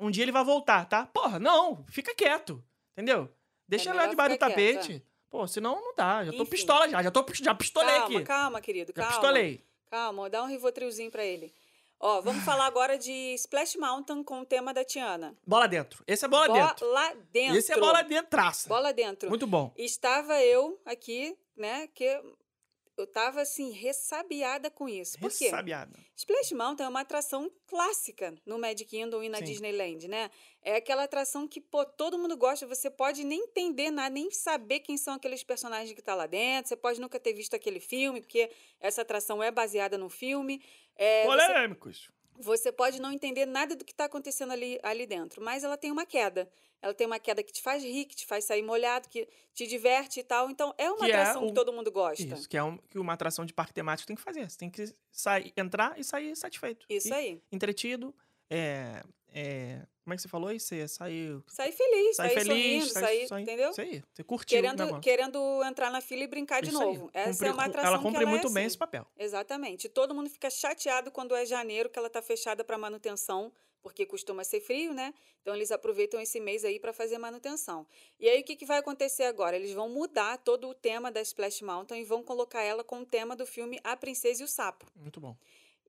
um dia ele vai voltar, tá? Porra, não, fica quieto, entendeu? Deixa ele lá debaixo do tapete. Pô, senão não dá. Já tô Enfim. pistola já, já, tô, já pistolei calma, aqui. calma, querido, Já calma. pistolei. Calma, dá um rivotrilzinho pra ele. Ó, vamos falar agora de Splash Mountain com o tema da Tiana. Bola dentro. Esse é bola, dentro. Bola dentro. Esse é bola dentro, traça. Bola dentro. Muito bom. Estava eu aqui, né, que eu tava assim, ressabiada com isso. Por quê? Ressabiada. Splash Mountain é uma atração clássica no Magic Kingdom e na Sim. Disneyland, né? É aquela atração que, pô, todo mundo gosta, você pode nem entender nada, nem saber quem são aqueles personagens que tá lá dentro, você pode nunca ter visto aquele filme, porque essa atração é baseada no filme. É, Polêmicos. você pode não entender nada do que está acontecendo ali, ali dentro, mas ela tem uma queda. Ela tem uma queda que te faz rir, que te faz sair molhado, que te diverte e tal. Então, é uma Que é atração o- que todo mundo gosta. Isso, que é um, que uma atração de parque temático tem que fazer. Você tem que sair, entrar e sair satisfeito. Isso E aí. Entretido. É, é, como é que você falou isso? Você saiu. Sair feliz, Sair feliz. sair, entendeu? Isso aí. Você curtiu Querendo, querendo entrar na fila e brincar de Isso aí. novo. Essa Cumpre- é uma atração Ela cumpre ela muito é bem assim. esse papel. Exatamente. Todo mundo fica chateado quando é janeiro, que ela está fechada para manutenção, porque costuma ser frio, né? Então eles aproveitam esse mês aí para fazer manutenção. E aí o que, que vai acontecer agora? Eles vão mudar todo o tema da Splash Mountain e vão colocar ela com o tema do filme A Princesa e o Sapo. Muito bom.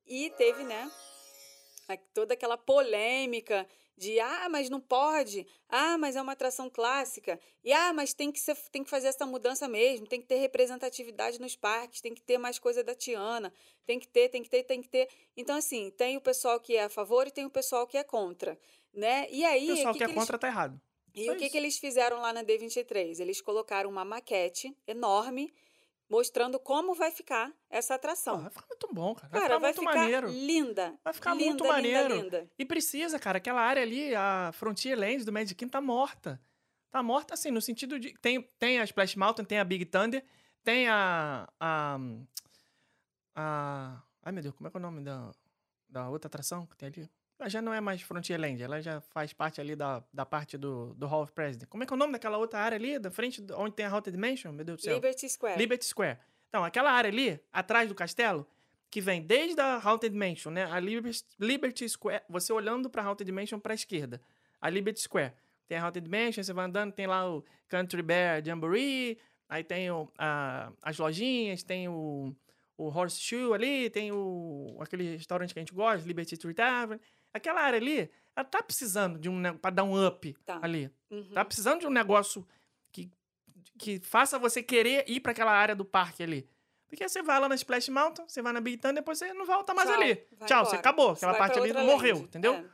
E teve, né, toda aquela polêmica de ah, mas não pode, ah, mas é uma atração clássica, e ah, mas tem que, ser, tem que fazer essa mudança mesmo, tem que ter representatividade nos parques, tem que ter mais coisa da Tiana, tem que ter, tem que ter, tem que ter. Então, assim, tem o pessoal que é a favor e tem o pessoal que é contra, né? E aí, O pessoal que que é que eles- contra tá errado. e o que, isso. que eles fizeram lá na D23? Eles colocaram uma maquete enorme mostrando como vai ficar essa atração. Pô, vai ficar muito bom, cara. Vai Cara, ficar vai muito ficar maneiro. linda. Vai ficar linda, muito linda, maneiro. linda. E precisa, cara. Aquela área ali, a Frontierland do Magic Kingdom tá morta. Tá morta, assim, no sentido de. Tem, tem a Splash Mountain, tem a Big Thunder, tem a. A. a ai, meu Deus, como é que é o nome da, da outra atração que tem ali? Ela já não é mais Frontierland, ela já faz parte ali da, da parte do, do Hall of President. Como é que é o nome daquela outra área ali, da frente, do- onde tem a Haunted Dimension? Meu Deus do céu. Liberty Square. Liberty Square. Então, aquela área ali, atrás do castelo, que vem desde a Haunted Mansion, né? A Liberty, Liberty Square, você olhando pra Haunted Mansion pra esquerda. A Liberty Square. Tem a Haunted Mansion, você vai andando, tem lá o Country Bear Jamboree, aí tem o, a- as lojinhas, tem o, o Horseshoe ali, tem o, aquele restaurante que a gente gosta, Liberty Tree Tavern. Aquela área ali, ela tá precisando de um, pra dar um up Tá. ali. Uhum. Tá precisando de um negócio que, que faça você querer ir para aquela área do parque ali. Porque você vai lá na Splash Mountain, você vai na Big Thunder, depois você não volta mais Tchau, ali. Tchau, você embora. acabou. Você Aquela vai parte ali morreu, entendeu? É.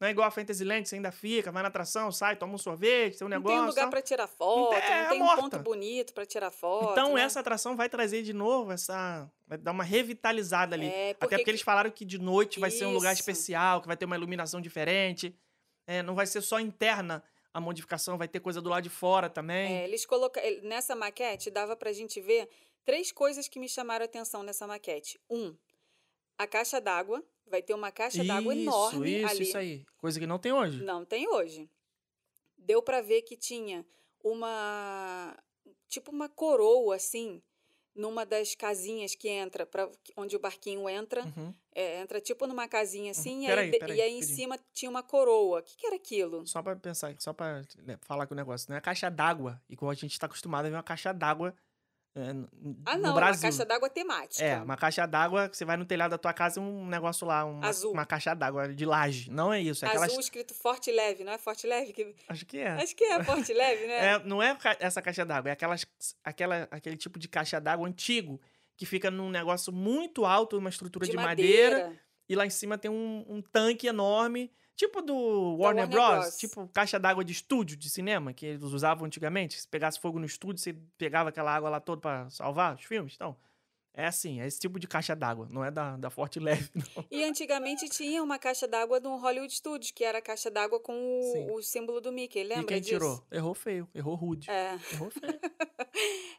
Não é igual a Fantasyland, você ainda fica, vai na atração, sai, toma um sorvete, tem um Não negócio. tem lugar tal. pra tirar foto, tem- é não tem um morta. ponto bonito pra tirar foto. Então, né? essa atração vai trazer de novo essa. Vai dar uma revitalizada ali. É, Até porque porque eles falaram que de noite vai ser um lugar Isso. especial, que vai ter uma iluminação diferente. É, não vai ser só interna a modificação, vai ter coisa do lado de fora também. É, eles coloca... ele- Nessa maquete, dava pra gente ver três coisas que me chamaram a atenção nessa maquete. Um, a caixa d'água. Vai ter uma caixa d'água enorme isso, ali. Isso aí. Coisa que não tem hoje. Não tem hoje. Deu pra ver que tinha uma tipo uma coroa assim, numa das casinhas que entra para onde o barquinho entra. Uhum. É, entra tipo numa casinha assim, e, Peraí, aí, de- peraí, e aí em cima tinha uma coroa. O que, que era aquilo? Só pra pensar, só pra né, falar com o negócio. Não é caixa d'água, igual a gente tá acostumado a ver uma caixa d'água é, Ah, não, Brasil. uma caixa d'água temática. É, uma caixa d'água, que você vai no telhado da tua casa, um negócio lá, uma, Azul. uma caixa d'água de laje. Não é isso, é. Azul escrito forte e leve, não é forte e leve? Que... Acho que é. Acho que é forte e leve, né? É, não é essa caixa d'água, é aquelas, aquela, aquele tipo de caixa d'água antigo, que fica num negócio muito alto, uma estrutura de, madeira, e lá em cima tem um, um tanque enorme, tipo do Warner, Warner Bros. Bros. Tipo caixa d'água de estúdio de cinema, que eles usavam antigamente. Se pegasse fogo no estúdio, você pegava aquela água lá toda pra salvar os filmes. Então, é assim, é esse tipo de caixa d'água, não é da, da Forte Leve, não. E antigamente tinha uma caixa d'água no Hollywood Studios, que era a caixa d'água com o, o símbolo do Mickey. Lembra e quem disso? tirou? Errou feio, errou rude. É. Errou feio.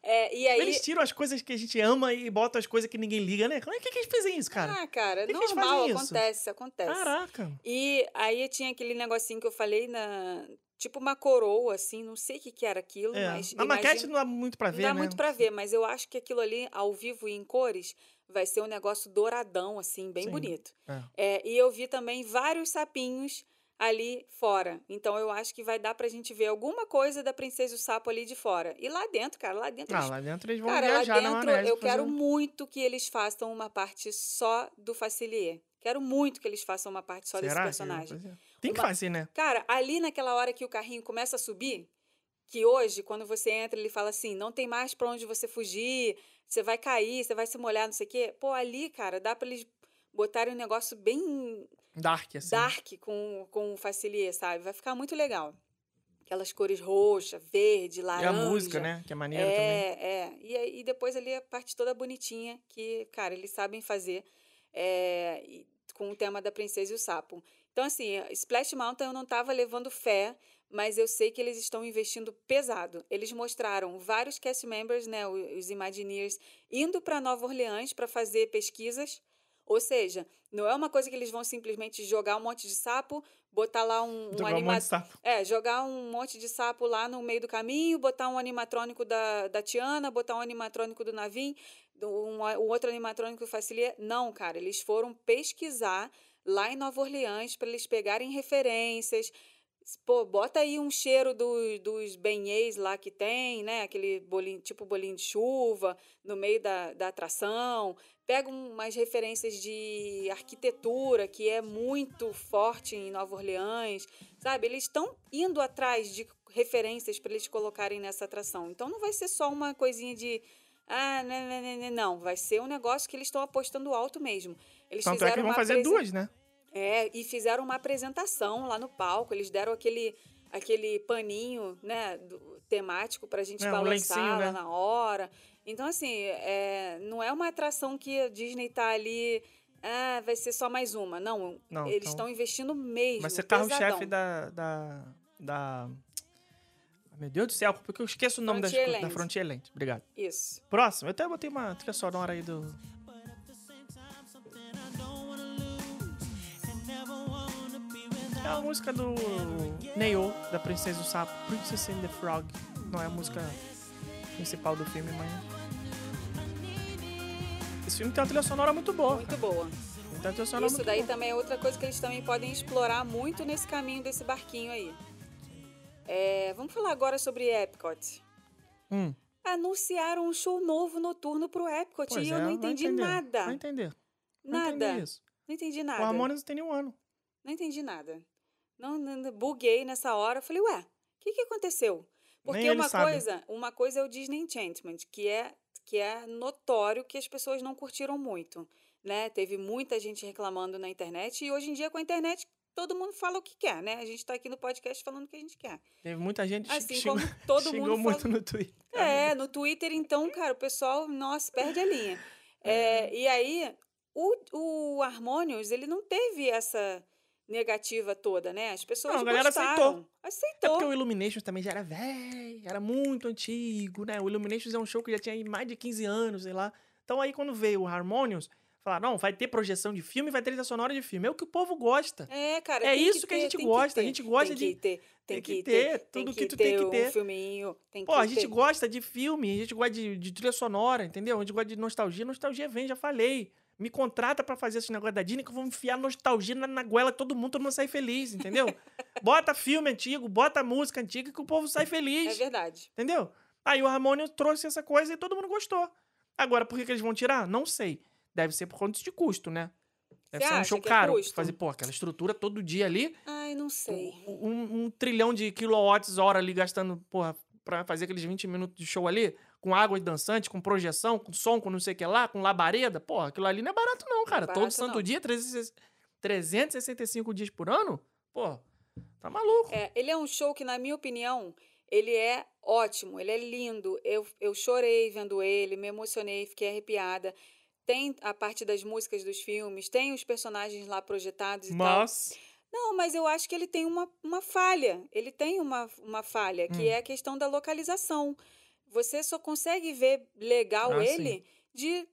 É, e aí. Eles tiram as coisas que a gente ama e botam as coisas que ninguém liga, né? Como é que, que eles fazem isso, cara? Ah, cara, que que normal, isso? acontece, acontece. Caraca. E aí tinha aquele negocinho que eu falei na. Tipo uma coroa, assim, não sei o que, que era aquilo, É. mas. Na maquete não dá muito pra não ver, dá né? muito pra ver, mas eu acho que aquilo ali, ao vivo e em cores, vai ser um negócio douradão, assim, bem Sim. bonito. É. É, e eu vi também vários sapinhos ali fora. Então eu acho que vai dar pra gente ver alguma coisa da Princesa e o Sapo ali de fora. E lá dentro, cara, lá dentro Ah, eles lá dentro eles vão Cara, lá viajar na dentro maionese eu quero um- muito que eles façam uma parte só do Facilier. Quero muito que eles façam uma parte só desse Será que- personagem. pois é. Tem que Uma- fazer, né? Cara, ali naquela hora que o carrinho começa a subir, que hoje, quando você entra, ele fala assim: não tem mais pra onde você fugir, você vai cair, você vai se molhar, não sei o quê. Pô, ali, cara, dá pra eles botarem um negócio bem Dark, assim. dark com, com o Facilier, sabe? Vai ficar muito legal. Aquelas cores roxa, verde, E laranja. a música, né? Que é maneiro também. É, é. E, e depois ali a parte toda bonitinha, que, cara, eles sabem fazer é, com o tema da Princesa e o Sapo. Então, assim, Splash Mountain eu não estava levando fé, mas eu sei que eles estão investindo pesado. Eles mostraram vários cast members, né, os Imagineers, indo para Nova Orleans para fazer pesquisas. Ou seja, não é uma coisa que eles vão simplesmente jogar um monte de sapo, botar lá um, um Jogar um é, jogar um monte de sapo lá no meio do caminho, botar um animatrônico da, da Tiana, botar um animatrônico do Navim, um, o outro animatrônico do Facilier. Não, cara, eles foram pesquisar lá em Nova Orleans para eles pegarem referências. Pô, bota aí um cheiro do, dos beignets lá que tem, né? Aquele bolinho, tipo bolinho de chuva, no meio da, da atração. Pega um- umas referências de arquitetura, que é muito forte em Nova Orleans, sabe? Eles estão indo atrás de referências para eles colocarem nessa atração. Então não vai ser só uma coisinha de. Ah, né, né, né, né, não. Vai ser um negócio que eles estão apostando alto mesmo. Eles Tanto é que fizeram vão uma fazer apresen- duas, né? é, e fizeram uma apresentação lá no palco. Eles deram aquele, aquele paninho, né, do- temático pra gente É, um balançar lencinho, lá né? na hora. Então, assim, é, não é uma atração que a Disney tá ali. Ah, vai ser só mais uma. Não, Não, eles então- estão investindo mesmo. Vai ser carro-chefe da, da, da. Meu Deus do céu, porque eu esqueço o nome das. Da Frontierland. Obrigado. Isso. Próximo, eu até botei uma trilha sonora aí do. É a música do Neo, da Princesa do Sapo, Princess and the Frog. Não é a música principal do filme, mas. Esse filme tem uma trilha sonora muito boa. Muito boa. Tem uma trilha sonora Isso daí boa. também é outra coisa que eles também podem explorar muito nesse caminho desse barquinho aí. É, vamos falar agora sobre Epcot. Hum, Anunciaram um show novo noturno pro Epcot pois e eu é, não vai entendi entender, nada. Vai entender. vai Nada. entender isso. Não entendi O nada. Ramones tem nenhum ano. Não entendi nada. Não, não, não- buguei nessa hora. Falei, ué, o que, que aconteceu? Porque Nem uma coisa, uma coisa é o Disney Enchantment, que é, que é notório que as pessoas não curtiram muito. Né? Teve muita gente reclamando na internet, e hoje em dia, com a internet, todo mundo fala o que quer, né? A gente tá aqui no podcast falando o que a gente quer. Teve muita gente Assim xingou, como todo xingou mundo muito fala- no Twitter. É, no Twitter, então, cara, o pessoal, nossa, perde a linha. É, e aí, o, o Harmonious, ele não teve essa negativa toda, né? As pessoas Não, a galera gostaram. aceitou. Aceitou. porque o Illuminations também já era velho, era muito antigo, né? O Illuminations é um show que já tinha mais de 15 anos, sei lá. Então aí quando veio o Harmonious, falaram, não, vai ter projeção de filme, vai ter trilha sonora de filme. É o que o povo gosta. É, cara, É isso que a ter, gente tem gosta, a gente gosta tem de- Que ter, tem, tem que que ter, tem tudo que que tu tem que um ter. filminho, tem Pô, que a gente gosta de filme, a gente gosta de, de trilha sonora, entendeu? A gente gosta de nostalgia. Nostalgia vem, já falei. Me contrata pra fazer esse negócio da Disney que eu vou enfiar nostalgia na, na goela todo mundo, todo mundo sai feliz, entendeu? bota filme antigo, bota música antiga que o povo sai É feliz. verdade. Entendeu? Aí o Harmonious trouxe essa coisa e todo mundo gostou. Agora, por que, que eles vão tirar? Não sei. Deve ser por conta de custo, né? Deve Você ser um show é caro. custo? Fazer, pô, aquela estrutura todo dia ali. Ai, não sei. Um, um trilhão de quilowatts hora ali gastando, porra, pra fazer aqueles 20 minutos de show ali. Com água dançante, com projeção, com som, com não sei o que lá, com labareda. Porra, aquilo ali não é barato não, cara. Todo barato, santo não. dia, 360 365 dias por ano? Pô, tá maluco. É, ele é um show que, na minha opinião, ele é ótimo, ele é lindo. Eu, eu chorei vendo ele, me emocionei, fiquei arrepiada. Tem a parte das músicas dos filmes, tem os personagens lá projetados e tal. Mas... Não, mas eu acho que ele tem uma, uma falha. Ele tem uma, uma falha, que Hum. é a questão da localização. Você só consegue ver legal Ah, sim. ele de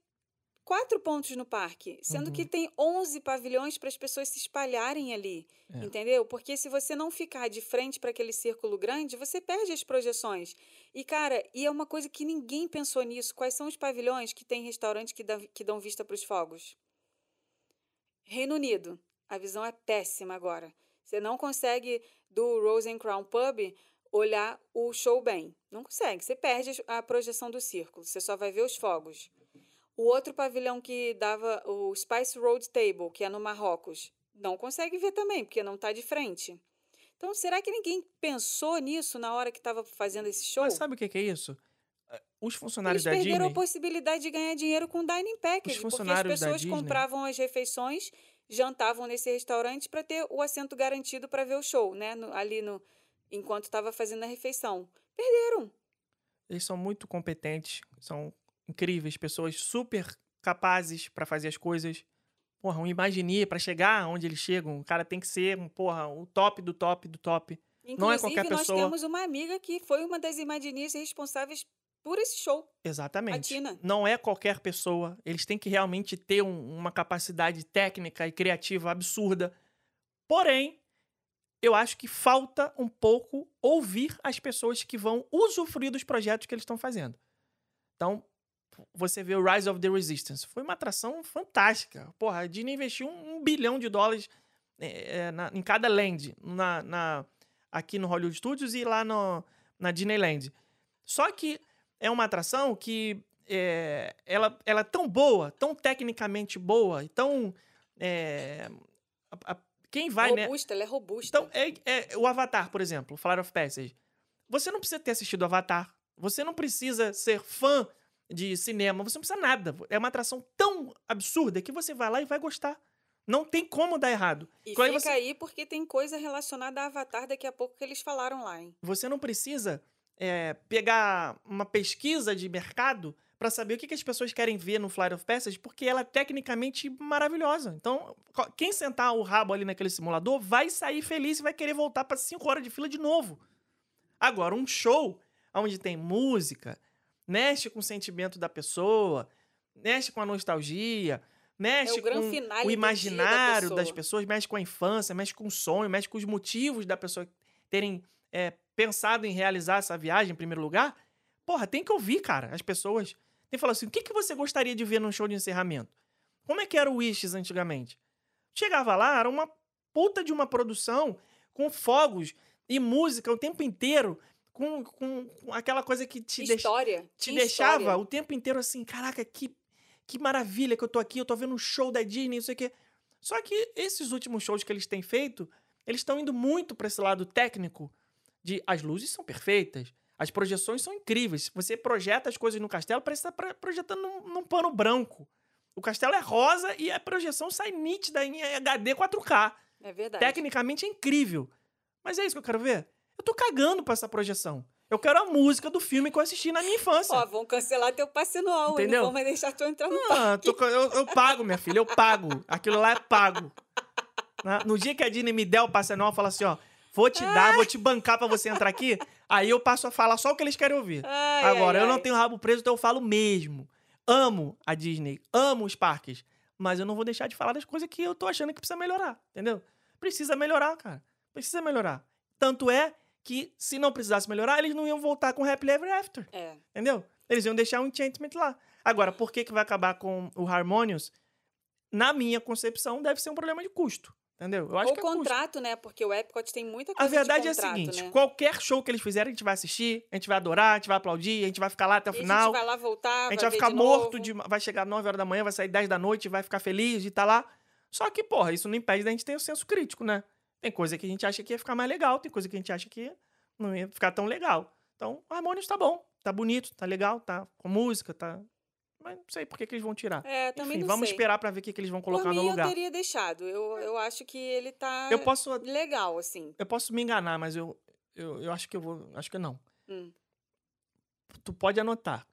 quatro pontos no parque, sendo que Uhum. tem 11 pavilhões para as pessoas se espalharem ali, É. entendeu? Porque se você não ficar de frente para aquele círculo grande, você perde as projeções. E cara, e é uma coisa que ninguém pensou nisso. Quais são os pavilhões que tem restaurantes que, dá- que dão vista para os fogos? Reino Unido. A visão é péssima agora. Você não consegue do Rose and Crown Pub olhar o show bem. Não consegue. Você perde a projeção do círculo. Você só vai ver os fogos. O outro pavilhão que dava o Spice Road Table, que é no Marrocos, não consegue ver também, porque não está de frente. Então, será que ninguém pensou nisso na hora que estava fazendo esse show? Mas sabe o que, é isso? Eh, Os funcionários Eles da perderam Disney... a possibilidade de ganhar dinheiro com dining package, porque as pessoas compravam as refeições, jantavam nesse restaurante para ter o assento garantido para ver o show, né? No- ali no enquanto estava fazendo a refeição. Perderam. Eles são muito competentes, são incríveis, pessoas super capazes pra fazer as coisas. Porra, um Imagineer, pra chegar onde eles chegam, o cara tem que ser, porra, o top do top do top. Inclusive, Não é qualquer nós pessoa. temos uma amiga que foi uma das Imagineers responsáveis por esse show. Exatamente. Tina. Não é qualquer pessoa. Eles têm que realmente ter um- uma capacidade técnica e criativa absurda. Porém, eu acho que falta um pouco ouvir as pessoas que vão usufruir dos projetos que eles estão fazendo. Então, você vê o Rise of the Resistance. Foi uma atração fantástica. Porra, a Disney investiu um, um bilhão de dólares é, é, na- em cada land. Na, na- aqui no Hollywood Studios e lá no, na Disneyland. Só que é uma atração que é, ela, ela é tão boa, tão tecnicamente boa, e tão. é, a- a- quem vai, né? robusta, ela é robusta. Então, é, é o Avatar, por exemplo, Flight of Passage. Você não precisa ter assistido Avatar. Você não precisa ser fã de cinema. Você não precisa nada. É uma atração tão absurda que você vai lá e vai gostar. Não tem como dar errado. e Quando fica você- aí porque tem coisa relacionada a Avatar daqui a pouco que eles falaram lá, hein? Você não precisa é, pegar uma pesquisa de mercado para saber o que, que as pessoas querem ver no Flight of Passage, porque ela é tecnicamente maravilhosa. Então, quem sentar o rabo ali naquele simulador vai sair feliz e vai querer voltar para cinco horas de fila de novo. Agora, um show onde tem música, mexe com o sentimento da pessoa, mexe com a nostalgia, mexe É o gran com o imaginário das pessoa. pessoas, mexe com a infância, mexe com o sonho, mexe com os motivos da pessoa terem é, pensado em realizar essa viagem em primeiro lugar. Porra, tem que ouvir, cara, as pessoas. Tem que falar assim: o que, que você gostaria de ver num show de encerramento? Como é que era o Wishes antigamente? Chegava lá, era uma puta de uma produção com fogos e música o tempo inteiro, com, com, com aquela coisa que te, deix- te deixava história. o tempo inteiro assim: caraca, que, que maravilha que eu tô aqui, eu tô vendo um show da Disney, não sei o quê. Só que esses últimos shows que eles têm feito, eles estão indo muito para esse lado técnico de as luzes são perfeitas, as projeções são incríveis. Você projeta as coisas no castelo, parece que tá projetando num, num pano branco. O castelo é rosa e a projeção sai nítida em HD 4K. É verdade. Tecnicamente é incrível. Mas é isso que eu quero ver. Eu tô cagando pra essa projeção. Eu quero a música do filme que eu assisti na minha infância. Ó, vão cancelar teu passe anual? Entendeu? Não vão mais deixar tu entrar no. Ah, tô eu, eu pago, minha filha, eu pago. Aquilo lá é pago. No dia que a Disney me der o passe anual, fala assim, ó, vou te dar, vou te bancar pra você entrar aqui, aí eu passo a falar só o que eles querem ouvir. Ai, Agora, ai, eu não ai. tenho rabo preso, então eu falo mesmo. Amo a Disney, amo os parques, mas eu não vou deixar de falar das coisas que eu tô achando que precisa melhorar, entendeu? Precisa melhorar, cara. Precisa melhorar. Tanto é que, se não precisasse melhorar, eles não iam voltar com Happily Ever After. É. Entendeu? Eles iam deixar um enchantment lá. Agora, por que, que vai acabar com o Harmonious? Na minha concepção, deve ser um problema de custo. Entendeu? Eu acho Ou que é custo. contrato, né? Porque o Epcot tem muita A coisa verdade de é a contrato, seguinte: né? qualquer show que eles fizerem, a gente vai assistir, a gente vai adorar, a gente vai aplaudir, a gente vai ficar lá até o E final. a gente vai lá voltar, A gente vai ver ficar de morto, de, vai chegar 9 horas da manhã, vai sair 10 da noite, vai ficar feliz de estar lá. Só que, porra, isso não impede da gente ter o senso crítico, né? Tem coisa que a gente acha que ia ficar mais legal, tem coisa que a gente acha que não ia ficar tão legal. Então, o Harmonious tá bom, tá bonito, tá legal, tá com música, tá. Mas não sei por que, que eles vão tirar. É, também Enfim, vamos sei. esperar pra ver o que, que eles vão colocar mim, no lugar. eu teria deixado. Eu, eu acho que ele tá Eu posso, legal, assim. eu posso me enganar, mas eu, eu, eu acho que eu vou. Acho que não. Hum. Tu pode anotar.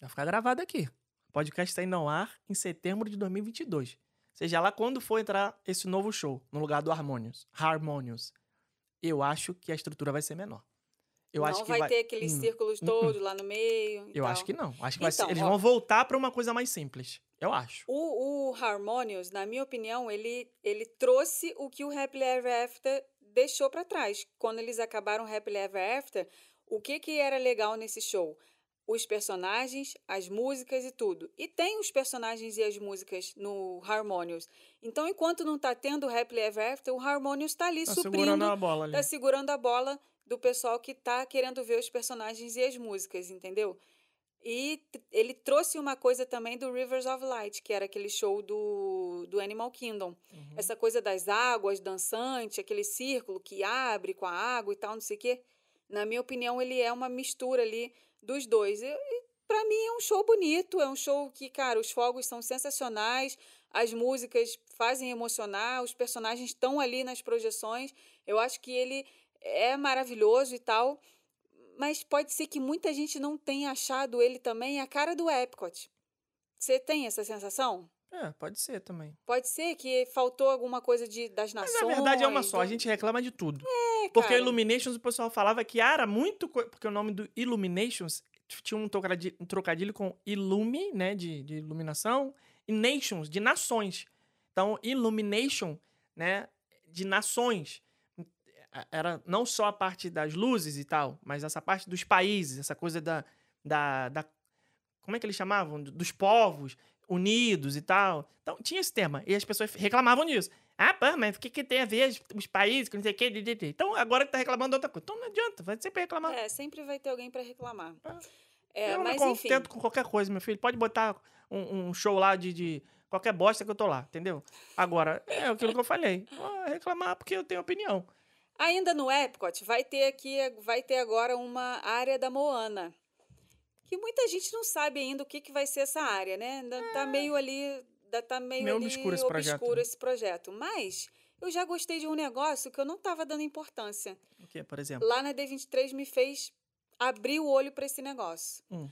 Vai ficar gravado aqui. O podcast está indo ao ar em setembro de 2022. Seja lá quando for entrar esse novo show, no lugar do Harmonious. Harmonious. Eu acho que a estrutura vai ser menor. Eu não acho que vai, ter aqueles Hum, círculos hum, todos lá no meio. Eu tal. acho que não. Acho que vai ser- Então, eles ó. vão voltar pra uma coisa mais simples. Eu acho. O, o Harmonious, na minha opinião, ele, ele trouxe o que o Happily Ever After deixou pra trás. Quando eles acabaram o Happily Ever After, o que, que era legal nesse show? Os personagens, as músicas e tudo. E tem os personagens e as músicas no Harmonious. Então, enquanto não tá tendo o Happily Ever After, o Harmonious tá ali Tá suprindo segurando a bola ali. tá segurando a bola do pessoal que tá querendo ver os personagens e as músicas, entendeu? E ele trouxe uma coisa também do Rivers of Light, que era aquele show do, do Animal Kingdom. Uhum. Essa coisa das águas dançante, aquele círculo que abre com a água e tal, não sei o quê. Na minha opinião, ele é uma mistura ali dos dois. E, e para mim é um show bonito, é um show que, cara, os fogos são sensacionais, as músicas fazem emocionar, os personagens estão ali nas projeções. Eu acho que ele é maravilhoso e tal, mas pode ser que muita gente não tenha achado ele também a cara do Epcot. Você tem essa sensação? É, pode ser também. Pode ser que faltou alguma coisa de, das Mas nações. a verdade é uma só, a do- gente reclama de tudo. É, Porque cara. Illuminations, o pessoal falava que era muito. co- Porque o nome do Illuminations tinha um trocadilho, um trocadilho com Illumi, né? De, de iluminação, e Nations, de nações. Então, Illumination, né? De nações. Era não só a parte das luzes e tal, mas essa parte dos países, essa coisa da. da, da como é que eles chamavam? Dos povos unidos e tal. Então, tinha esse tema. E as pessoas reclamavam disso. Ah, pô, mas o que, que tem a ver os- países, que não sei o que. Então, agora que tá reclamando de outra coisa. Então, não adianta, vai sempre reclamar. É, sempre vai ter alguém para reclamar. Ah. É, eu não mas me enfim. contento com qualquer coisa, meu filho. Pode botar um, um show lá de, de qualquer bosta que eu tô lá, entendeu? Agora, é aquilo que eu falei. Vou reclamar porque eu tenho opinião. Ainda no Epcot, vai ter aqui, vai ter agora uma área da Moana. Muita gente não sabe ainda o que, que vai ser essa área, né? Ainda tá meio ali, tá meio, É. Meio ali obscuro esse projeto, obscuro né? esse projeto. Mas eu já gostei de um negócio que eu não tava dando importância. O que, por exemplo? Lá na D23 me fez abrir o olho para esse negócio. Hum.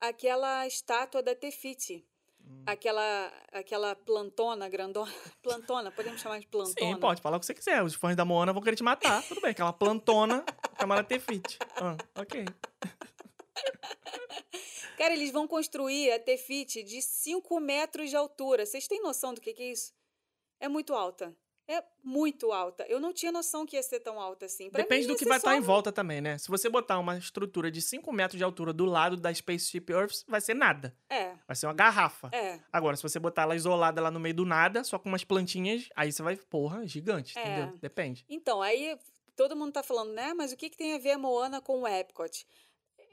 Aquela estátua da Tefiti. Hum. Aquela, aquela plantona grandona. Plantona, podemos chamar de plantona? Sim, pode falar o que você quiser. Os fãs da Moana vão querer te matar. Tudo bem, aquela plantona Chama ela Tefit. Ah, ok. Cara, eles vão construir a Tefit de 5 metros de altura. Vocês têm noção do que, que é isso? É muito alta. É muito alta. Eu não tinha noção que ia ser tão alta assim. Pra Depende mim, do que vai estar em um- volta também, né? Se você botar uma estrutura de 5 metros de altura do lado da Spaceship Earth, vai ser nada. É, Vai ser uma garrafa. é. Agora, se você botar ela isolada lá no meio do nada, só com umas plantinhas, aí você vai, porra, gigante, É. entendeu? Depende. Então, aí todo mundo tá falando, né? Mas o que, que tem a ver a Moana com o Epcot?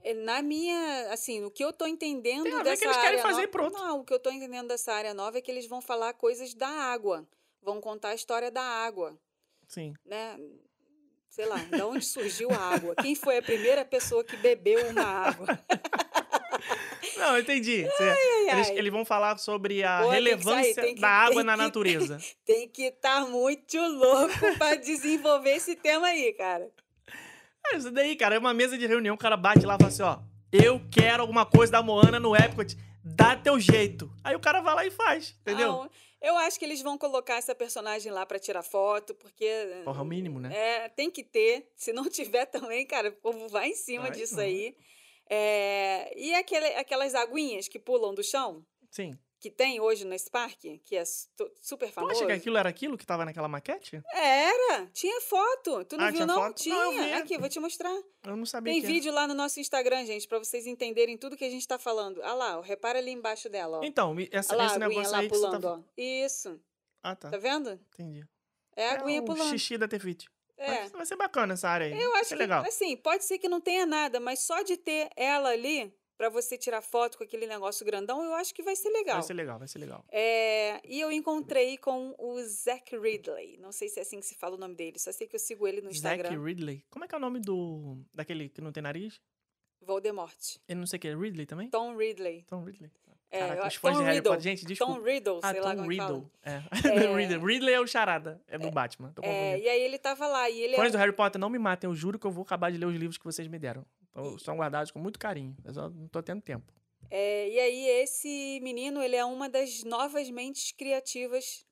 É, Na minha, assim, o que eu tô entendendo Tem a ver dessa que eles querem fazer nova- pronto. Não, o que eu tô entendendo dessa área nova é que eles vão falar coisas da água. Vão contar a história da água, Sim. né? Sei lá, de onde surgiu a água? Quem foi a primeira pessoa que bebeu uma água? Não, entendi. Você- eles, ai. eles vão falar sobre a Pô, sair, relevância que- da água na que- natureza. Tem que estar muito louco para desenvolver esse tema aí, cara. É, isso daí, cara, é uma mesa de reunião, o cara bate lá e fala assim, ó, eu quero alguma coisa da Moana no Epcot, dá teu jeito. Aí o cara vai lá e faz, entendeu? Não, eu acho que eles vão colocar essa personagem lá para tirar foto, porque Porra, é o mínimo, né? É, tem que ter. Se não tiver também, cara, o povo vai em cima Vai, disso não. aí. É, e aquele, aquelas aguinhas que pulam do chão, Sim. Que tem hoje nesse parque, que é su- super Tu famoso. acha que aquilo era aquilo que tava naquela maquete? Era! Tinha foto. Tu não Ah, viu, tinha não? foto? Tinha. Não, eu. Aqui, vou te mostrar. Eu não sabia Tem vídeo lá no nosso Instagram, gente, pra vocês entenderem tudo que a gente tá falando. Ah lá, ó, repara ali embaixo dela, ó. era. Então, essa, Olha lá, esse negócio lá aí você pulando, tá... ó. Isso. Ah, tá. Tá vendo? Entendi. É a aguinha o pulando. xixi da Tefit. É. Vai, vai ser bacana essa área aí. Eu acho ser que, legal. assim, pode ser que não tenha nada, mas só de ter ela ali, pra você tirar foto com aquele negócio grandão, eu acho que vai ser legal. Vai ser legal, vai ser legal. É, e eu encontrei com o Zach Ridley. Não sei se é assim que se fala o nome dele, só sei que eu sigo ele no Instagram. Zack Ridley. Como é que é o nome do... daquele que não tem nariz? Voldemort. Ele não sei o que, é Ridley também? Tom Ridley. Tom Ridley. É, Caraca, os fãs Tom de Harry Riddle. Potter. Gente, desculpa. Tom Riddle, Ah, sei lá Tom como é. Riddle. É. É. Ridley. Ridley é o Charada. É do Batman. Tô É, e aí ele tava lá, e ele Fãs é, do Harry Potter, não me matem. Eu juro que eu vou acabar de ler os livros que vocês me deram. Então, Estão guardados com muito carinho. Eu só não tô tendo tempo. é, e aí esse menino, ele é uma das novas mentes criativas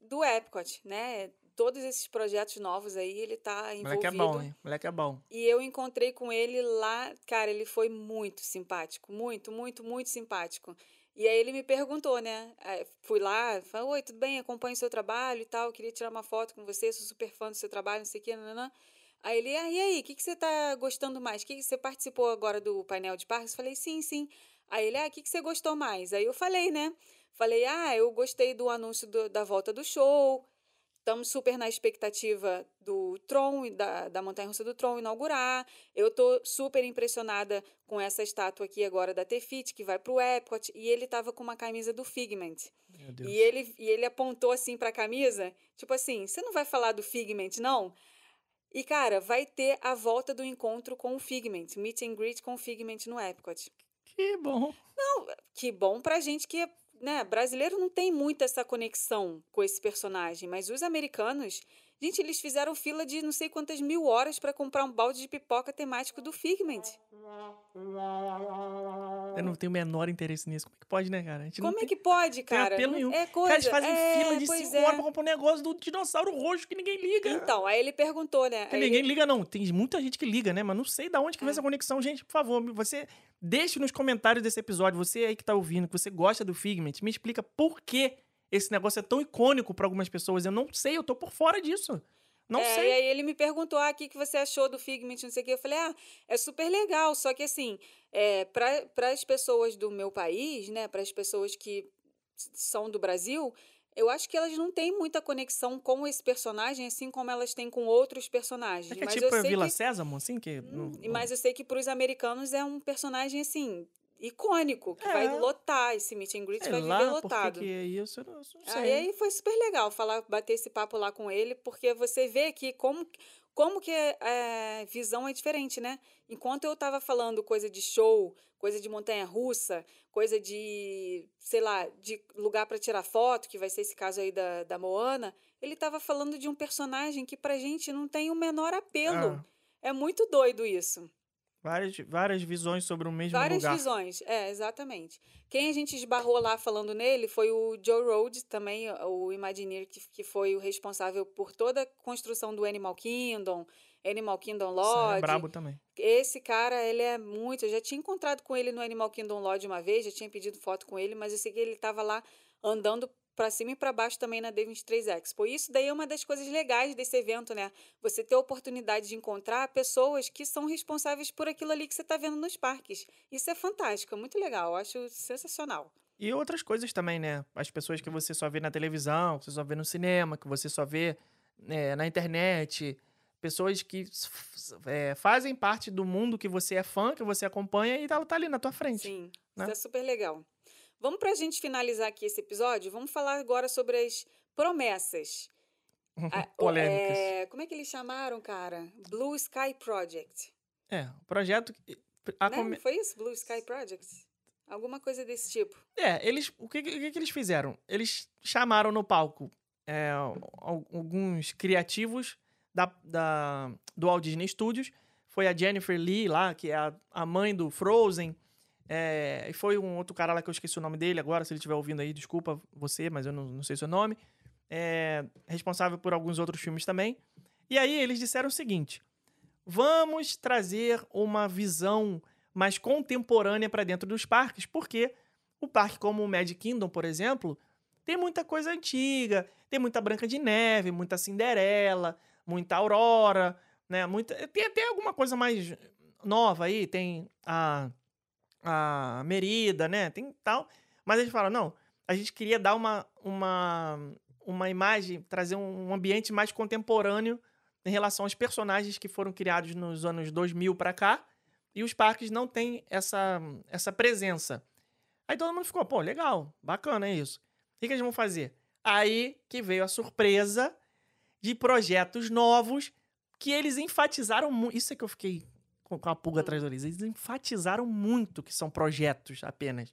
do Epcot, né? Todos esses projetos novos aí, ele tá envolvido. Moleque é bom, hein? Moleque é bom. E eu encontrei com ele lá, cara, ele foi muito simpático, muito, muito, muito simpático. E aí ele me perguntou, né? Aí Fui lá, falei, oi, tudo bem? Acompanho o seu trabalho e tal, queria tirar uma foto com você, sou super fã do seu trabalho, não sei o que, nananã. Aí ele, ah, e aí, o que, que você tá gostando mais? Que que você participou agora do painel de parques? Falei, sim, sim. Aí ele, ah, o que, que você gostou mais? Aí eu falei, né? Falei, ah, eu gostei do anúncio do- da volta do show, Estamos super na expectativa do Tron, e da, da Montanha Russa do Tron inaugurar. Eu tô super impressionada com essa estátua aqui agora da Tefit, que vai pro Epcot. E ele tava com uma camisa do Figment. Meu Deus. E ele, e ele apontou assim pra camisa, tipo assim, você não vai falar do Figment, não? E, cara, vai ter a volta do encontro com o Figment, meet and greet com o Figment no Epcot. Que bom. Que bom pra gente que, né, brasileiro não tem muito essa conexão com esse personagem, mas os americanos, gente, eles fizeram fila de não sei quantas mil horas pra comprar um balde de pipoca temático do Figment. Eu não tenho o menor interesse nisso. Como é que pode, né, cara? Como é tem, que pode, tem cara? apelo Não- nenhum. É Cara, coisa. eles fazem é, fila de 5 é. horas pra comprar um negócio do dinossauro roxo que ninguém liga. Então, aí ele perguntou, né? Aí ninguém ele- liga, não. Tem muita gente que liga, né? Mas não sei da onde que vem É. essa conexão. Gente, por favor, você deixe nos comentários desse episódio, você aí que tá ouvindo, que você gosta do Figment, me explica por que esse negócio é tão icônico pra algumas pessoas. Eu não sei, eu tô por fora disso. Não É, sei. E aí ele me perguntou, ah, o que, você achou do Figment, não sei o quê. Eu falei, ah, é super legal, só que assim, é, para as pessoas do meu país, né, para as pessoas que são do Brasil, eu acho que elas não têm muita conexão com esse personagem, assim como elas têm com outros personagens. É que é mas tipo eu a sei Vila que, Sésamo, assim, que... Hum, Mas eu sei que para os americanos é um personagem, assim, icônico, que É. vai lotar esse meet and greet, Sei vai viver lá, por lotado. que que é isso, eu não, não sei. Aí, foi super legal falar, bater esse papo lá com ele, porque você vê que como, como que a visão é diferente, né? Enquanto eu tava falando coisa de show, coisa de montanha russa, coisa de, sei lá, de lugar para tirar foto, que vai ser esse caso aí da, da Moana, ele tava falando de um personagem que pra gente não tem o menor apelo. Ah, É muito doido isso. Várias, várias visões sobre o mesmo Várias lugar. visões, é, exatamente. Quem a gente esbarrou lá falando nele foi o Joe Road, também o Imagineer, que, que foi o responsável por toda a construção do Animal Kingdom, Animal Kingdom Isso aí é Lodge. brabo também. Esse cara, ele é muito. Eu já tinha encontrado com ele no Animal Kingdom Lodge uma vez, já tinha pedido foto com ele, mas eu sei que ele tava lá andando pra cima e pra baixo também na D23 Expo. E isso daí é uma das coisas legais desse evento, né? Você ter a oportunidade de encontrar pessoas que são responsáveis por aquilo ali que você tá vendo nos parques. Isso é fantástico, é muito legal, eu acho sensacional. E outras coisas também, né? As pessoas que você só vê na televisão, que você só vê no cinema, que você só vê é, na internet. Pessoas que é, fazem parte do mundo que você é fã, que você acompanha e ela tá ali na tua frente. Sim, né? isso é super legal. Vamos pra gente finalizar aqui esse episódio, vamos falar agora sobre as promessas. Ah, Polêmicas. é, como é que eles chamaram, cara? Blue Sky Project. É, o projeto. a né? Não foi isso? Blue Sky Project? Alguma coisa desse tipo. É, eles. O que, o que, que eles fizeram? Eles chamaram no palco é, al- alguns criativos da, da- do Walt Disney Studios. Foi a Jennifer Lee lá, que é a, a mãe do Frozen. É, e foi um outro cara lá que eu esqueci o nome dele agora. Se ele estiver ouvindo aí, desculpa você, mas eu não, não sei seu nome. É, responsável por alguns outros filmes também. E aí eles disseram o seguinte: vamos trazer uma visão mais contemporânea para dentro dos parques, porque o parque como o Magic Kingdom, por exemplo, tem muita coisa antiga, tem muita Branca de Neve, muita Cinderela, muita Aurora, né? Muita, tem até alguma coisa mais nova aí, tem a, a Merida, né? Tem tal. Mas eles falam, não, a gente queria dar uma, uma, uma imagem, trazer um ambiente mais contemporâneo em relação aos personagens que foram criados nos anos 2000 para cá, e os parques não têm essa, essa presença. Aí todo mundo ficou, pô, legal, bacana é isso. O que, que eles vão fazer? Aí que veio a surpresa de projetos novos que eles enfatizaram muito. Isso é que eu fiquei com com a pulga atrás do nariz. Eles enfatizaram muito que são projetos apenas.